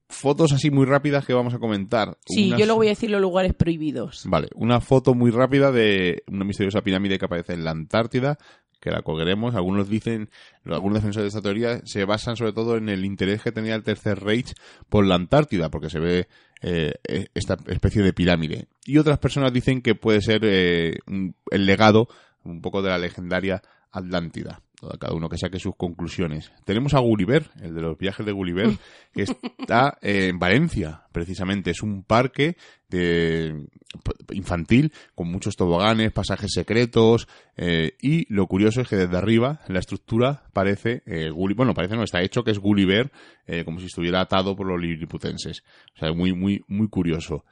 Fotos así muy rápidas que vamos a comentar. Sí, Unas- yo lo voy a decir los lugares prohibidos. Vale, una foto muy rápida de una misteriosa pirámide que aparece en la Antártida, que la colgaremos. Algunos dicen, algunos defensores de esta teoría se basan sobre todo en el interés que tenía el Tercer Reich por la Antártida, porque se ve eh, esta especie de pirámide. Y otras personas dicen que puede ser eh, un- el legado un poco de la legendaria Atlántida. Cada uno que saque sus conclusiones. Tenemos a Gulliver, el de los viajes de Gulliver, que está eh, en Valencia, precisamente. Es un parque de infantil con muchos toboganes, pasajes secretos eh, y lo curioso es que desde arriba la estructura parece eh, bueno parece no está hecho que es Gulliver eh, como si estuviera atado por los liliputenses o sea muy muy muy curioso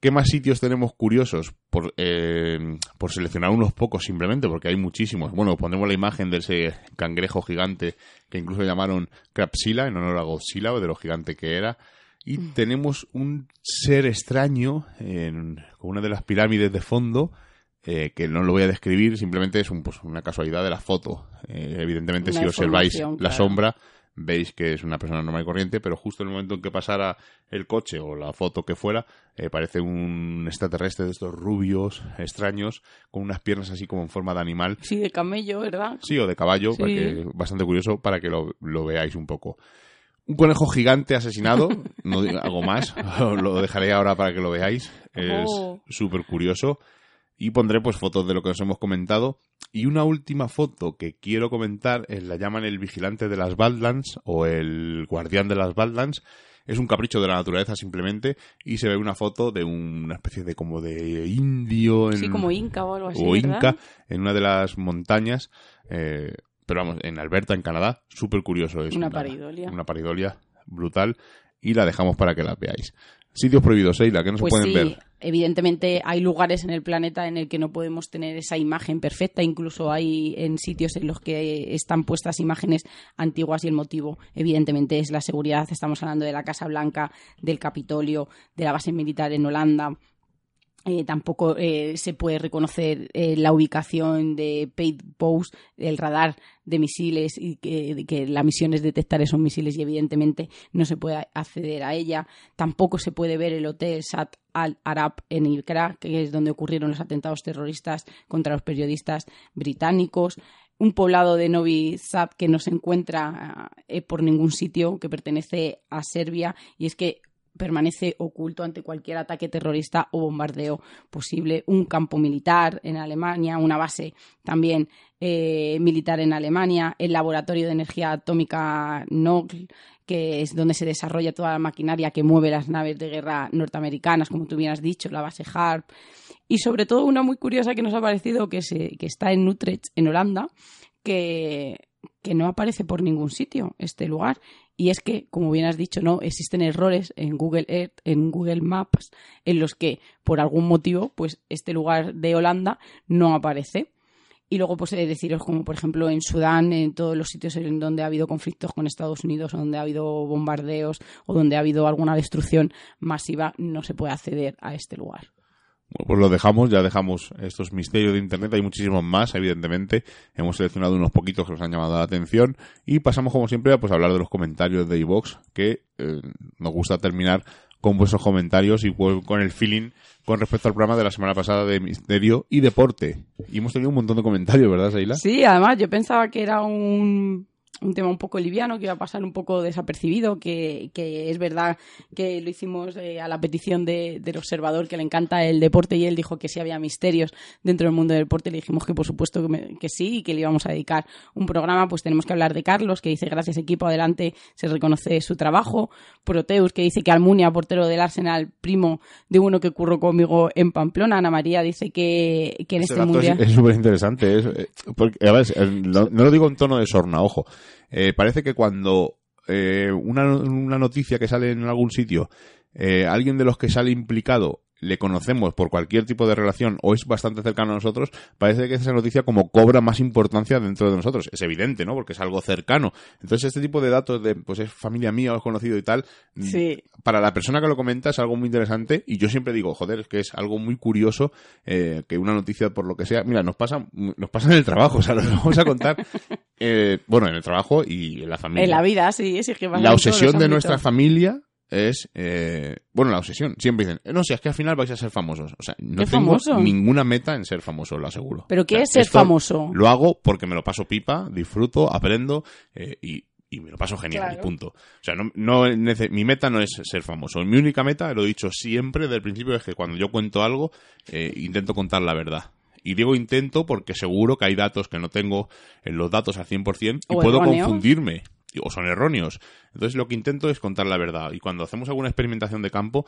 ¿Qué más sitios tenemos curiosos? Por, eh, por seleccionar unos pocos simplemente, porque hay muchísimos. Bueno, ponemos la imagen de ese cangrejo gigante que incluso llamaron Crapsila en honor a Godzilla, o de lo gigante que era. Y tenemos un ser extraño en, con una de las pirámides de fondo, eh, que no lo voy a describir, simplemente es un, pues, una casualidad de la foto. Eh, evidentemente, Una si observáis la sombra, veis que es una persona normal y corriente, pero justo en el momento en que pasara el coche o la foto que fuera, eh, parece un extraterrestre de estos rubios, extraños, con unas piernas así como en forma de animal. Sí, de camello, ¿verdad? Sí, o de caballo, Sí. bastante curioso para que lo, lo veáis un poco. un conejo gigante asesinado, no digo algo más, lo dejaré ahora para que lo veáis, es Oh. súper curioso. Y pondré pues fotos de lo que os hemos comentado. Y una última foto que quiero comentar es la llaman el vigilante de las Badlands o el guardián de las Badlands. Es un capricho de la naturaleza simplemente y se ve una foto de una especie de como de indio en, Sí, como Inca o algo así. o ¿verdad? Inca en una de las montañas, eh, pero vamos, en Alberta, en Canadá, súper curioso es. Una paridolia. Una paridolia brutal y la dejamos para que la veáis. Sitios prohibidos, Eila, que no Pues se pueden sí, ver. evidentemente hay lugares en el planeta en el que no podemos tener esa imagen perfecta, incluso hay en sitios en los que están puestas imágenes antiguas y el motivo evidentemente es la seguridad. Estamos hablando de la Casa Blanca, del Capitolio, de la base militar en Holanda. Eh, tampoco eh, se puede reconocer eh, la ubicación de Paid Post, el radar de misiles y que, la misión es detectar esos misiles y evidentemente no se puede acceder a ella. Tampoco se puede ver el hotel Sat al Arab en Ilkra, que es donde ocurrieron los atentados terroristas contra los periodistas británicos. Un poblado de Novi Sad que no se encuentra eh, por ningún sitio, que pertenece a Serbia, y es que permanece oculto ante cualquier ataque terrorista o bombardeo posible. Un campo militar en Alemania, una base también eh, militar en Alemania, el laboratorio de energía atómica NOGL, que es donde se desarrolla toda la maquinaria que mueve las naves de guerra norteamericanas, como tú bien has dicho, la base HARP. Y sobre todo una muy curiosa que nos ha parecido que, se, que está en Utrecht, en Holanda, que, que no aparece por ningún sitio este lugar. Y es que, como bien has dicho, no existen errores en Google Earth, en Google Maps, en los que, por algún motivo, pues este lugar de Holanda no aparece. Y luego, pues de deciros, como por ejemplo en Sudán, en todos los sitios en donde ha habido conflictos con Estados Unidos, o donde ha habido bombardeos, o donde ha habido alguna destrucción masiva, no se puede acceder a este lugar. Bueno, pues lo dejamos, ya dejamos estos misterios de Internet, hay muchísimos más, evidentemente. Hemos seleccionado unos poquitos que nos han llamado la atención y pasamos, como siempre, a pues, hablar de los comentarios de iVox, que eh, nos gusta terminar con vuestros comentarios y pues, con el feeling con respecto al programa de la semana pasada de misterio y deporte. Y hemos tenido un montón de comentarios, ¿verdad, Seila? Sí, además yo pensaba que era un, un tema un poco liviano, que iba a pasar un poco desapercibido, que, que es verdad que lo hicimos eh, a la petición de, del observador que le encanta el deporte y él dijo que sí había misterios dentro del mundo del deporte. Le dijimos que por supuesto que, me- que sí y que le íbamos a dedicar un programa. Pues tenemos que hablar de Carlos, que dice gracias equipo, adelante, se reconoce su trabajo. Proteus, que dice que Almunia, portero del Arsenal, primo de uno que curró conmigo en Pamplona. Ana María dice que, que en Ese este mundial... es súper interesante. a ver, eh, no, no lo digo en tono de sorna, ojo. Eh, parece que cuando eh, una, una noticia que sale en algún sitio, eh, alguien de los que sale implicado le conocemos por cualquier tipo de relación o es bastante cercano a nosotros, parece que esa noticia como cobra más importancia dentro de nosotros. Es evidente, ¿no? Porque es algo cercano. Entonces, este tipo de datos de, pues es familia mía o es conocido y tal, Sí. para la persona que lo comenta es algo muy interesante y yo siempre digo, joder, es que es algo muy curioso eh, que una noticia por lo que sea, mira, nos pasa, nos pasa en el trabajo, o sea, lo vamos a contar, eh, bueno, en el trabajo y en la familia. En la vida, sí, sí, es que La obsesión de nuestra familia es, eh, bueno, la obsesión, siempre dicen, eh, no, si es que al final vais a ser famosos, o sea, no ¿Qué tengo famoso? ninguna meta en ser famoso, lo aseguro. ¿Pero qué O sea, es ser famoso? Lo hago porque me lo paso pipa, disfruto, aprendo eh, y, y me lo paso genial, Claro. y punto. O sea, no, no mi meta no es ser famoso. Mi única meta, lo he dicho siempre desde el principio, es que cuando yo cuento algo, eh, intento contar la verdad. Y digo intento porque seguro que hay datos que no tengo en los datos al 100% y O puedo erróneos. confundirme. O son erróneos. Entonces lo que intento es contar la verdad. Y cuando hacemos alguna experimentación de campo,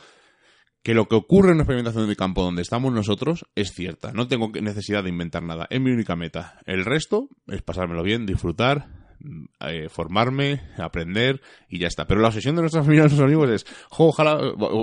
que lo que ocurre en una experimentación de campo donde estamos nosotros es cierta. No tengo necesidad de inventar nada. Es mi única meta. El resto es pasármelo bien, disfrutar, mm, eh, formarme, aprender y ya está. Pero la obsesión de nuestra familia y nuestros amigos es, jo, ojalá,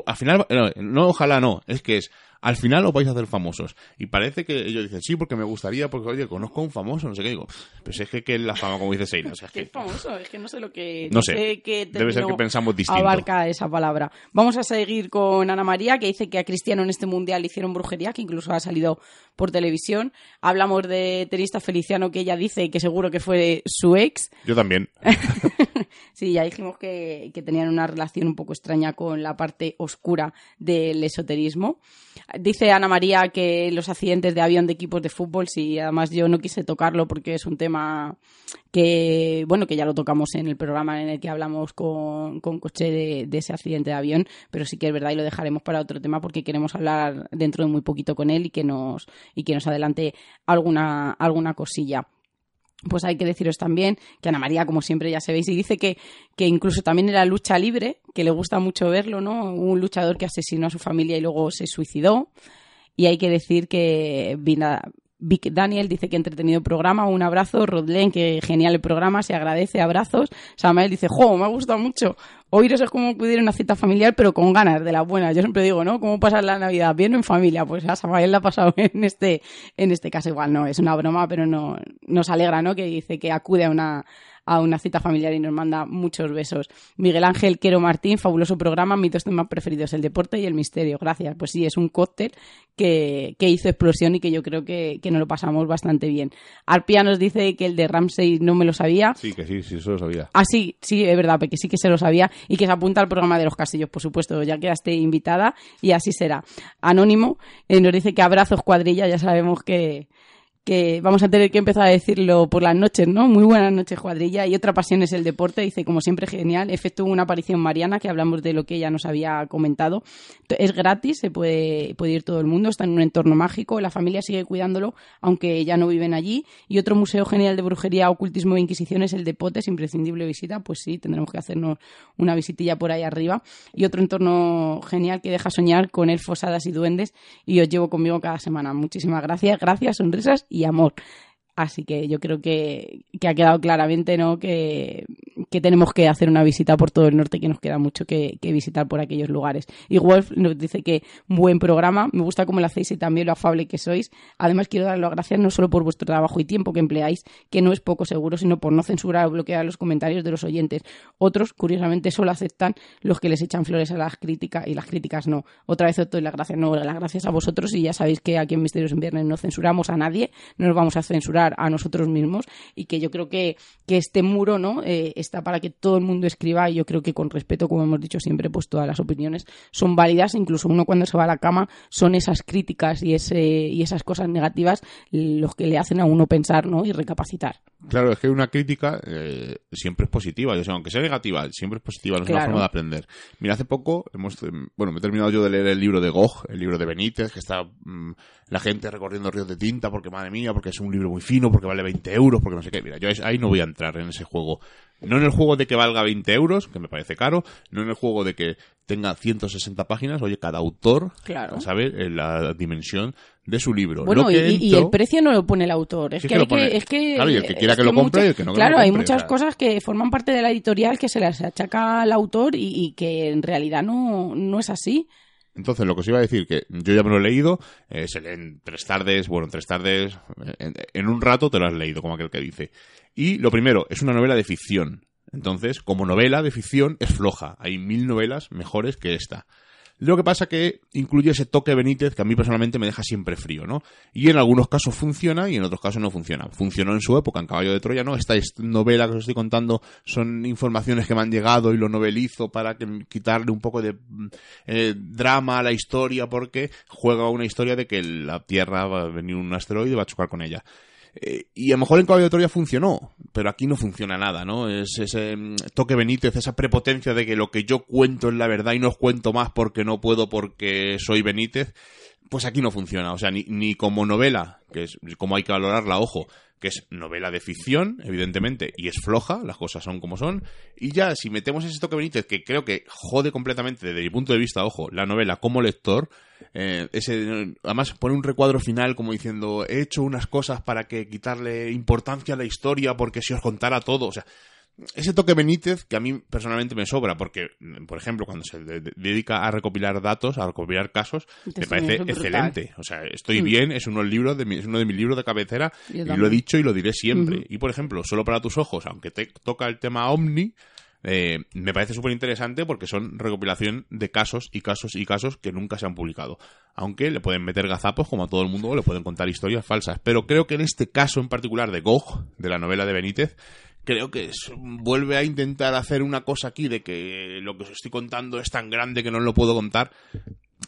al final, no, ojalá no, es que es, al final os vais a hacer famosos. Y parece que ellos dicen, sí, porque me gustaría, porque, oye, conozco a un famoso, no sé qué, digo, pero si es que, que es la fama, como dice Seina, o sea, es que... famoso, es que no sé lo que. No sé. Debe ser que pensamos distinto. Abarca esa palabra. Vamos a seguir con Ana María, que dice que a Cristiano en este mundial le hicieron brujería, que incluso ha salido por televisión. Hablamos de tenista Feliciano, que ella dice que seguro que fue su ex. Yo también. sí, ya dijimos que, que, tenían una relación un poco extraña con la parte oscura del esoterismo. Dice Ana María que los accidentes de avión de equipos de fútbol, sí, además yo no quise tocarlo porque es un tema que, bueno, que ya lo tocamos en el programa en el que hablamos con, con Coche de, de, ese accidente de avión, pero sí que es verdad y lo dejaremos para otro tema porque queremos hablar dentro de muy poquito con él y que nos, y que nos adelante alguna, alguna cosilla pues hay que deciros también que Ana María, como siempre ya sabéis, y dice que, que incluso también en la lucha libre, que le gusta mucho verlo, ¿no? Un luchador que asesinó a su familia y luego se suicidó. Y hay que decir que Vic Daniel dice que entretenido programa, un abrazo. Rodlen, que genial el programa, se agradece, abrazos. Samael dice, jo, me ha gustado mucho. Oíros es como acudir a una cita familiar, pero con ganas de la buena. Yo siempre digo, ¿no? ¿Cómo pasar la Navidad? Bien en familia. Pues a Samael la ha pasado en este, en este caso igual, no, es una broma, pero no, nos alegra, ¿no? Que dice que acude a una, a una cita familiar y nos manda muchos besos. Miguel Ángel Quero Martín, fabuloso programa, mis dos temas preferidos, el deporte y el misterio. Gracias. Pues sí, es un cóctel que, que hizo explosión y que yo creo que, que nos lo pasamos bastante bien. Arpia nos dice que el de Ramsey no me lo sabía. Sí, que sí, sí, eso lo sabía. Ah, sí, sí, es verdad, que sí que se lo sabía y que se apunta al programa de los castillos, por supuesto, ya quedaste invitada y así será. Anónimo eh, nos dice que abrazos cuadrilla, ya sabemos que, que vamos a tener que empezar a decirlo por las noches, ¿no? Muy buenas noches, cuadrilla. Y otra pasión es el deporte, dice, como siempre, genial. Efecto una aparición mariana, que hablamos de lo que ella nos había comentado. Es gratis, se puede, ir todo el mundo, está en un entorno mágico, la familia sigue cuidándolo, aunque ya no viven allí. Y otro museo genial de brujería, ocultismo e inquisición es el de Potes, imprescindible visita. Pues sí, tendremos que hacernos una visitilla por ahí arriba. Y otro entorno genial que deja soñar con elfos, hadas y duendes. Y os llevo conmigo cada semana. Muchísimas gracias, gracias, sonrisas y amor. Así que yo creo que, ha quedado claramente ¿no? Que, tenemos que hacer una visita por todo el norte, que nos queda mucho que, visitar por aquellos lugares. Y Wolf nos dice que buen programa, me gusta cómo lo hacéis y también lo afable que sois. Además, quiero dar las gracias no solo por vuestro trabajo y tiempo que empleáis, que no es poco seguro, sino por no censurar o bloquear los comentarios de los oyentes. Otros, curiosamente, solo aceptan los que les echan flores a las críticas y las críticas no. Otra vez os doy las gracias, no, las gracias a vosotros y ya sabéis que aquí en Misterios en Viernes no censuramos a nadie, no nos vamos a censurar a nosotros mismos y que yo creo que, que este muro no eh, está para que todo el mundo escriba y yo creo que con respeto, como hemos dicho siempre, pues todas las opiniones son válidas, incluso uno cuando se va a la cama son esas críticas y, ese, y esas cosas negativas los que le hacen a uno pensar ¿no? y recapacitar. Claro, es que una crítica eh, siempre es positiva, o sea, aunque sea negativa, siempre es positiva, no es una forma de aprender. Mira, hace poco hemos, eh, bueno, me he terminado yo de leer el libro de Gog, el libro de Benítez, que está mm, la gente recorriendo ríos de tinta porque, madre mía, porque es un libro muy fino, porque vale 20 euros, porque no sé qué. Mira, yo ahí no voy a entrar en ese juego. No en el juego de que valga 20 euros, que me parece caro, no en el juego de que tenga 160 páginas, oye, cada autor claro. sabe la dimensión de su libro. Bueno, y, el precio no lo pone el autor. Es, que, hay que, es que. Claro, y el que quiera que, lo compre y el que no Claro, hay muchas cosas que forman parte de la editorial que se las achaca al autor y, que en realidad no, no es así. Entonces, lo que os iba a decir, que yo ya me lo he leído, eh, se lee en tres tardes, bueno, en tres tardes, en, un rato te lo has leído, como aquel que dice. Y lo primero, es una novela de ficción. Entonces, como novela de ficción, es floja. Hay mil novelas mejores que esta. Lo que pasa que incluye ese toque Benítez que a mí personalmente me deja siempre frío, ¿no? Y en algunos casos funciona y en otros casos no funciona. Funcionó en su época, en Caballo de Troya, ¿no? Esta novela que os estoy contando son informaciones que me han llegado y lo novelizo para quitarle un poco de eh, drama a la historia porque juega una historia de que la Tierra va a venir un asteroide y va a chocar con ella. Eh, y a lo mejor en Caballo de Troya funcionó, pero aquí no funciona nada, ¿no? Es ese mm, toque Benítez, esa prepotencia de que lo que yo cuento es la verdad y no os cuento más porque no puedo porque soy Benítez, pues aquí no funciona. O sea, ni, ni como novela, que es como hay que valorarla, ojo, que es novela de ficción, evidentemente, y es floja, las cosas son como son. Y ya, si metemos ese toque Benítez, que creo que jode completamente, desde mi punto de vista, ojo, la novela como lector, eh, ese, además pone un recuadro final como diciendo, he hecho unas cosas para que quitarle importancia a la historia porque si os contara todo, o sea, ese toque Benítez que a mí personalmente me sobra, porque, por ejemplo, cuando se dedica a recopilar datos, a recopilar casos, me parece excelente. O sea, estoy mm. bien, es uno, de es uno de mis libros de cabecera, y lo he dicho y lo diré siempre. Y, por ejemplo, solo para tus ojos, aunque te toca el tema Omni, eh, me parece súper interesante porque son recopilación de casos y casos y casos que nunca se han publicado. Aunque le pueden meter gazapos como a todo el mundo, le pueden contar historias falsas. Pero creo que en este caso en particular de Gog, de la novela de Benítez, creo que es- vuelve a intentar hacer una cosa aquí de que lo que os estoy contando es tan grande que no lo puedo contar,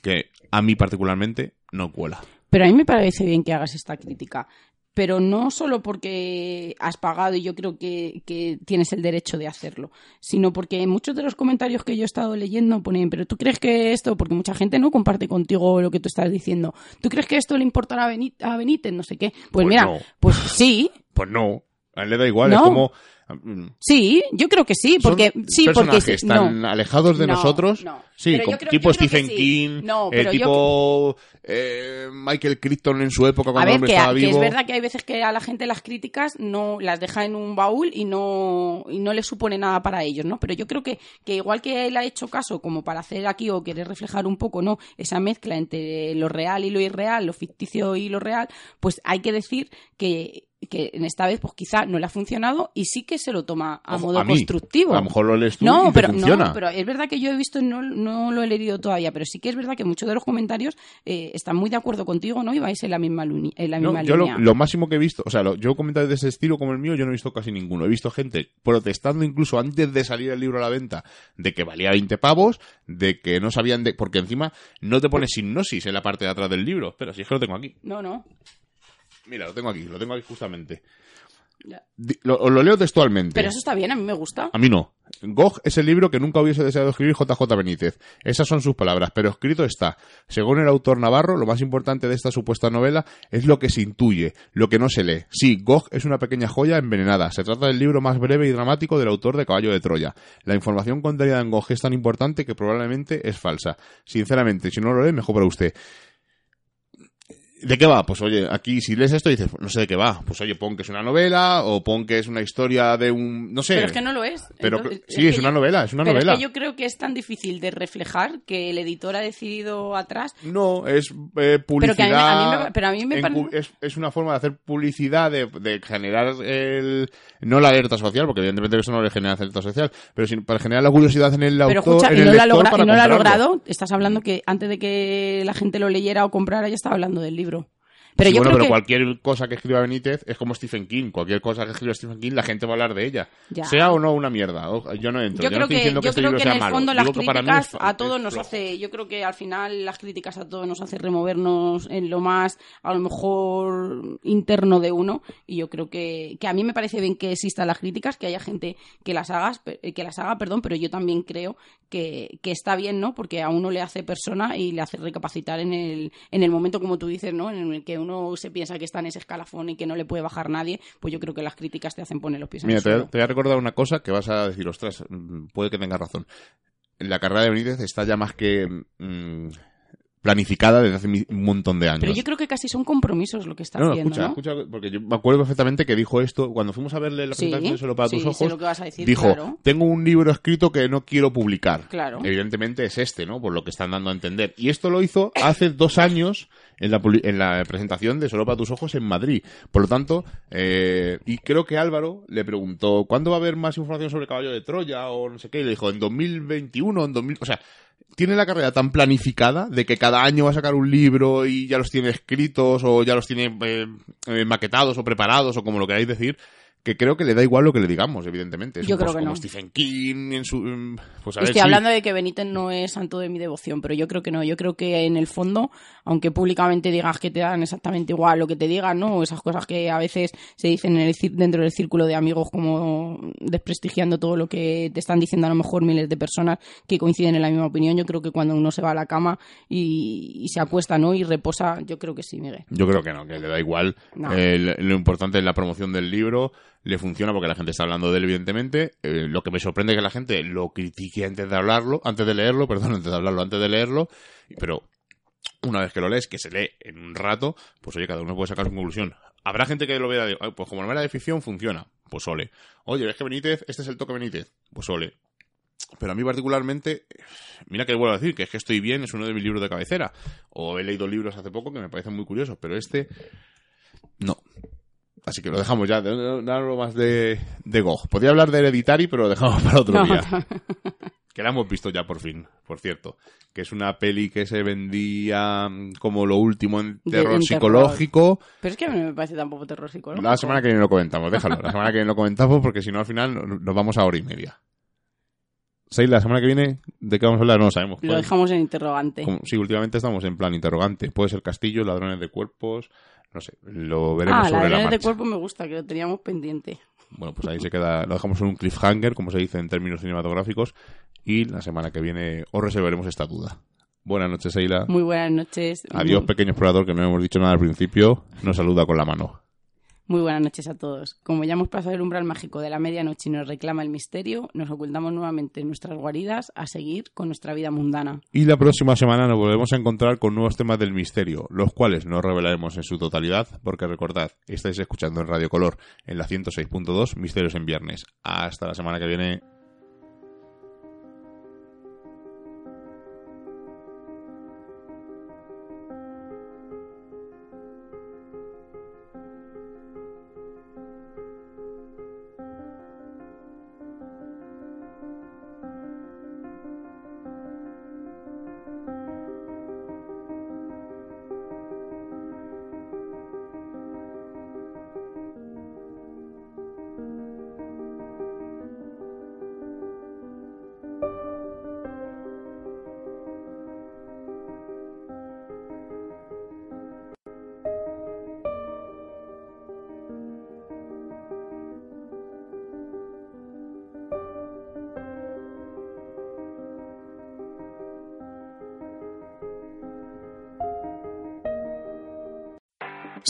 que a mí particularmente no cuela. Pero a mí me parece bien que hagas esta crítica. Pero no solo porque has pagado y yo creo que, que tienes el derecho de hacerlo, sino porque muchos de los comentarios que yo he estado leyendo ponen, pero tú crees que esto, porque mucha gente no comparte contigo lo que tú estás diciendo, ¿tú crees que esto le importará a Benítez? A Benítez? No sé qué. Pues, Pues mira, no. pues sí, Pues no, a él le da igual, No. es como... mm, sí, yo creo que sí, porque son sí, porque personajes tan no. alejados de No, nosotros. no. Sí, como creo- tipo Stephen sí. King, No, eh, pero yo tipo eh, Michael Crichton en su época A cuando el ver, hombre que, estaba que vivo. es verdad que hay veces que a la gente las críticas no las deja en un baúl y no, y no le supone nada para ellos, ¿no? Pero yo creo que, que igual que él ha hecho caso como para hacer aquí o querer reflejar un poco, ¿no? Esa mezcla entre lo real y lo irreal, lo ficticio y lo real, pues hay que decir que que en esta vez pues quizá no le ha funcionado y sí que se lo toma a Ojo, modo a mí. constructivo. A lo mejor lo lees tú no, y te pero, funciona. No, pero es verdad que yo he visto, no, no lo he leído todavía, pero sí que es verdad que muchos de los comentarios eh, están muy de acuerdo contigo, ¿no? Y vais en la misma, luni- en la No, misma yo lo, línea. lo máximo que he visto, o sea, lo- yo comentarios de ese estilo como el mío, yo no he visto casi ninguno. He visto gente protestando incluso antes de salir el libro a la venta de que valía 20 pavos, de que no sabían de... Porque encima no te pone hipnosis en la parte de atrás del libro. Espera, si es que lo tengo aquí. No, no. Mira, lo tengo aquí, lo tengo aquí justamente. Os lo leo textualmente. Pero eso está bien, a mí me gusta. A mí no. Gog es el libro que nunca hubiese deseado escribir JJ Benítez. Esas son sus palabras, pero escrito está. Según el autor Navarro, lo más importante de esta supuesta novela es lo que se intuye, lo que no se lee. Sí, Gog es una pequeña joya envenenada. Se trata del libro más breve y dramático del autor de Caballo de Troya. La información contenida en Gog es tan importante que probablemente es falsa. Sinceramente, si no lo lee, mejor para usted. ¿De qué va? Pues oye, aquí si lees esto dices, no sé de qué va. Pues oye, pon que es una novela o pon que es una historia de un... No sé. Pero es que no lo es. Pero Entonces, sí, es, una yo- novela, es una pero novela. es que yo creo que es tan difícil de reflejar que el editor ha decidido atrás. No, es eh, Pero que a mí me- a mí publicidad. me- pero a mí me encu- pare- es, es una forma de hacer publicidad, de, de generar el. No la alerta social, porque evidentemente eso no le genera alerta social, pero sin- para generar la curiosidad en el Pero autor. escucha, en y el no, lector logra- para y no lo ha logrado. Estás hablando que antes de que la gente lo leyera o comprara ya estaba hablando del libro. euro. Pero Sí, yo bueno, creo pero que... cualquier cosa que escriba Benítez es como Stephen King. Cualquier cosa que escriba Stephen King, la gente va a hablar de ella. Ya. Sea o no una mierda. Yo no entro. Yo no creo estoy que, diciendo que yo este creo libro que sea en el malo. fondo las Digo críticas es a todos nos hace, yo creo que al final las críticas a todos nos hace removernos en lo más, a lo mejor interno de uno y yo creo que, que a mí me parece bien que existan las críticas, que haya gente que las hagas, pe- que las haga, perdón, pero yo también creo que, que está bien, ¿no? Porque a uno le hace persona y le hace recapacitar en el, en el momento como tú dices, ¿no? En el que uno se piensa que está en ese escalafón y que no le puede bajar nadie, pues yo creo que las críticas te hacen poner los pies en Mira, el te, voy a- suelo. te voy a recordar una cosa que vas a decir, ostras, mm, puede que tengas razón. La carrera de Benítez está ya más que mm, planificada desde hace un montón de años. Pero yo creo que casi son compromisos lo que está no, no, haciendo, escucha, ¿no? escucha, porque yo me acuerdo perfectamente que dijo esto cuando fuimos a verle la Sí, presentación de Solo para sí, tus ojos. lo que vas a decir, dijo, claro. tengo un libro escrito que no quiero publicar. Claro. Evidentemente es este, ¿no? Por lo que están dando a entender. Y esto lo hizo hace dos años en la, en la presentación de Solo para tus ojos en Madrid. Por lo tanto, eh, y creo que Álvaro le preguntó, ¿cuándo va a haber más información sobre Caballo de Troya? O no sé qué. Y le dijo, en 2021, en 2000... O sea, tiene la carrera tan planificada de que cada año va a sacar un libro y ya los tiene escritos o ya los tiene eh, eh, maquetados o preparados o como lo queráis decir, que creo que le da igual lo que le digamos, evidentemente. Es Yo un creo que como no. Stephen King en su... Pues a ver, Estoy sí. hablando de que Benítez no es santo de mi devoción, pero yo creo que no. Yo creo que en el fondo, aunque públicamente digas que te dan exactamente igual lo que te digan, ¿no? Esas cosas que a veces se dicen en el dentro del círculo de amigos como desprestigiando todo lo que te están diciendo a lo mejor miles de personas que coinciden en la misma opinión. Yo creo que cuando uno se va a la cama y, y se acuesta, ¿no? Y reposa, yo creo que sí, Miguel. Yo creo que no, que le da igual. No. Eh, lo importante es la promoción del libro. Le funciona porque la gente está hablando de él, evidentemente. Eh, lo que me sorprende es que la gente lo critique antes de hablarlo, antes de leerlo, perdón, antes de hablarlo, antes de leerlo. Pero una vez que lo lees, que se lee en un rato, pues oye, cada uno puede sacar su conclusión. Habrá gente que lo vea de, "Ay, pues como novela de ficción funciona, pues ole. Oye, ves que Benítez, este es el toque Benítez, pues ole. Pero a mí particularmente, mira que vuelvo a decir que es que estoy bien, es uno de mis libros de cabecera. O he leído libros hace poco que me parecen muy curiosos, pero este no. Así que lo dejamos ya, de hablo más de, de Gog. Podría hablar de Hereditary, pero lo dejamos para otro No, día. Que la hemos visto ya por fin, por cierto. Que es una peli que se vendía mm, como lo último en De- terror en psicológico. Pero es que a mí no me parece tampoco terror psicológico. La semana que viene lo comentamos, déjalo. La semana que viene lo comentamos porque si no al final no- nos vamos a hora y media. Seis, la semana que viene, ¿de qué vamos a hablar? No lo sabemos. Lo dejamos en interrogante. como- sí, últimamente estamos en plan interrogante. Puede ser castillo, ladrones de cuerpos. No sé, lo veremos Ah, la sobre la de marcha. de cuerpo me gusta, que lo teníamos pendiente. Bueno, pues ahí se queda, lo dejamos en un cliffhanger, como se dice en términos cinematográficos, y la semana que viene os resolveremos esta duda. Buenas noches, Eila. Muy buenas noches. Adiós, pequeño explorador, que no hemos dicho nada al principio. Nos saluda con la mano. Muy buenas noches a todos. Como ya hemos pasado el umbral mágico de la medianoche y nos reclama el misterio, nos ocultamos nuevamente en nuestras guaridas a seguir con nuestra vida mundana. Y la próxima semana nos volvemos a encontrar con nuevos temas del misterio, los cuales no revelaremos en su totalidad, porque recordad, estáis escuchando en Radio Color, en la 106.2, Misterios en Viernes. Hasta la semana que viene.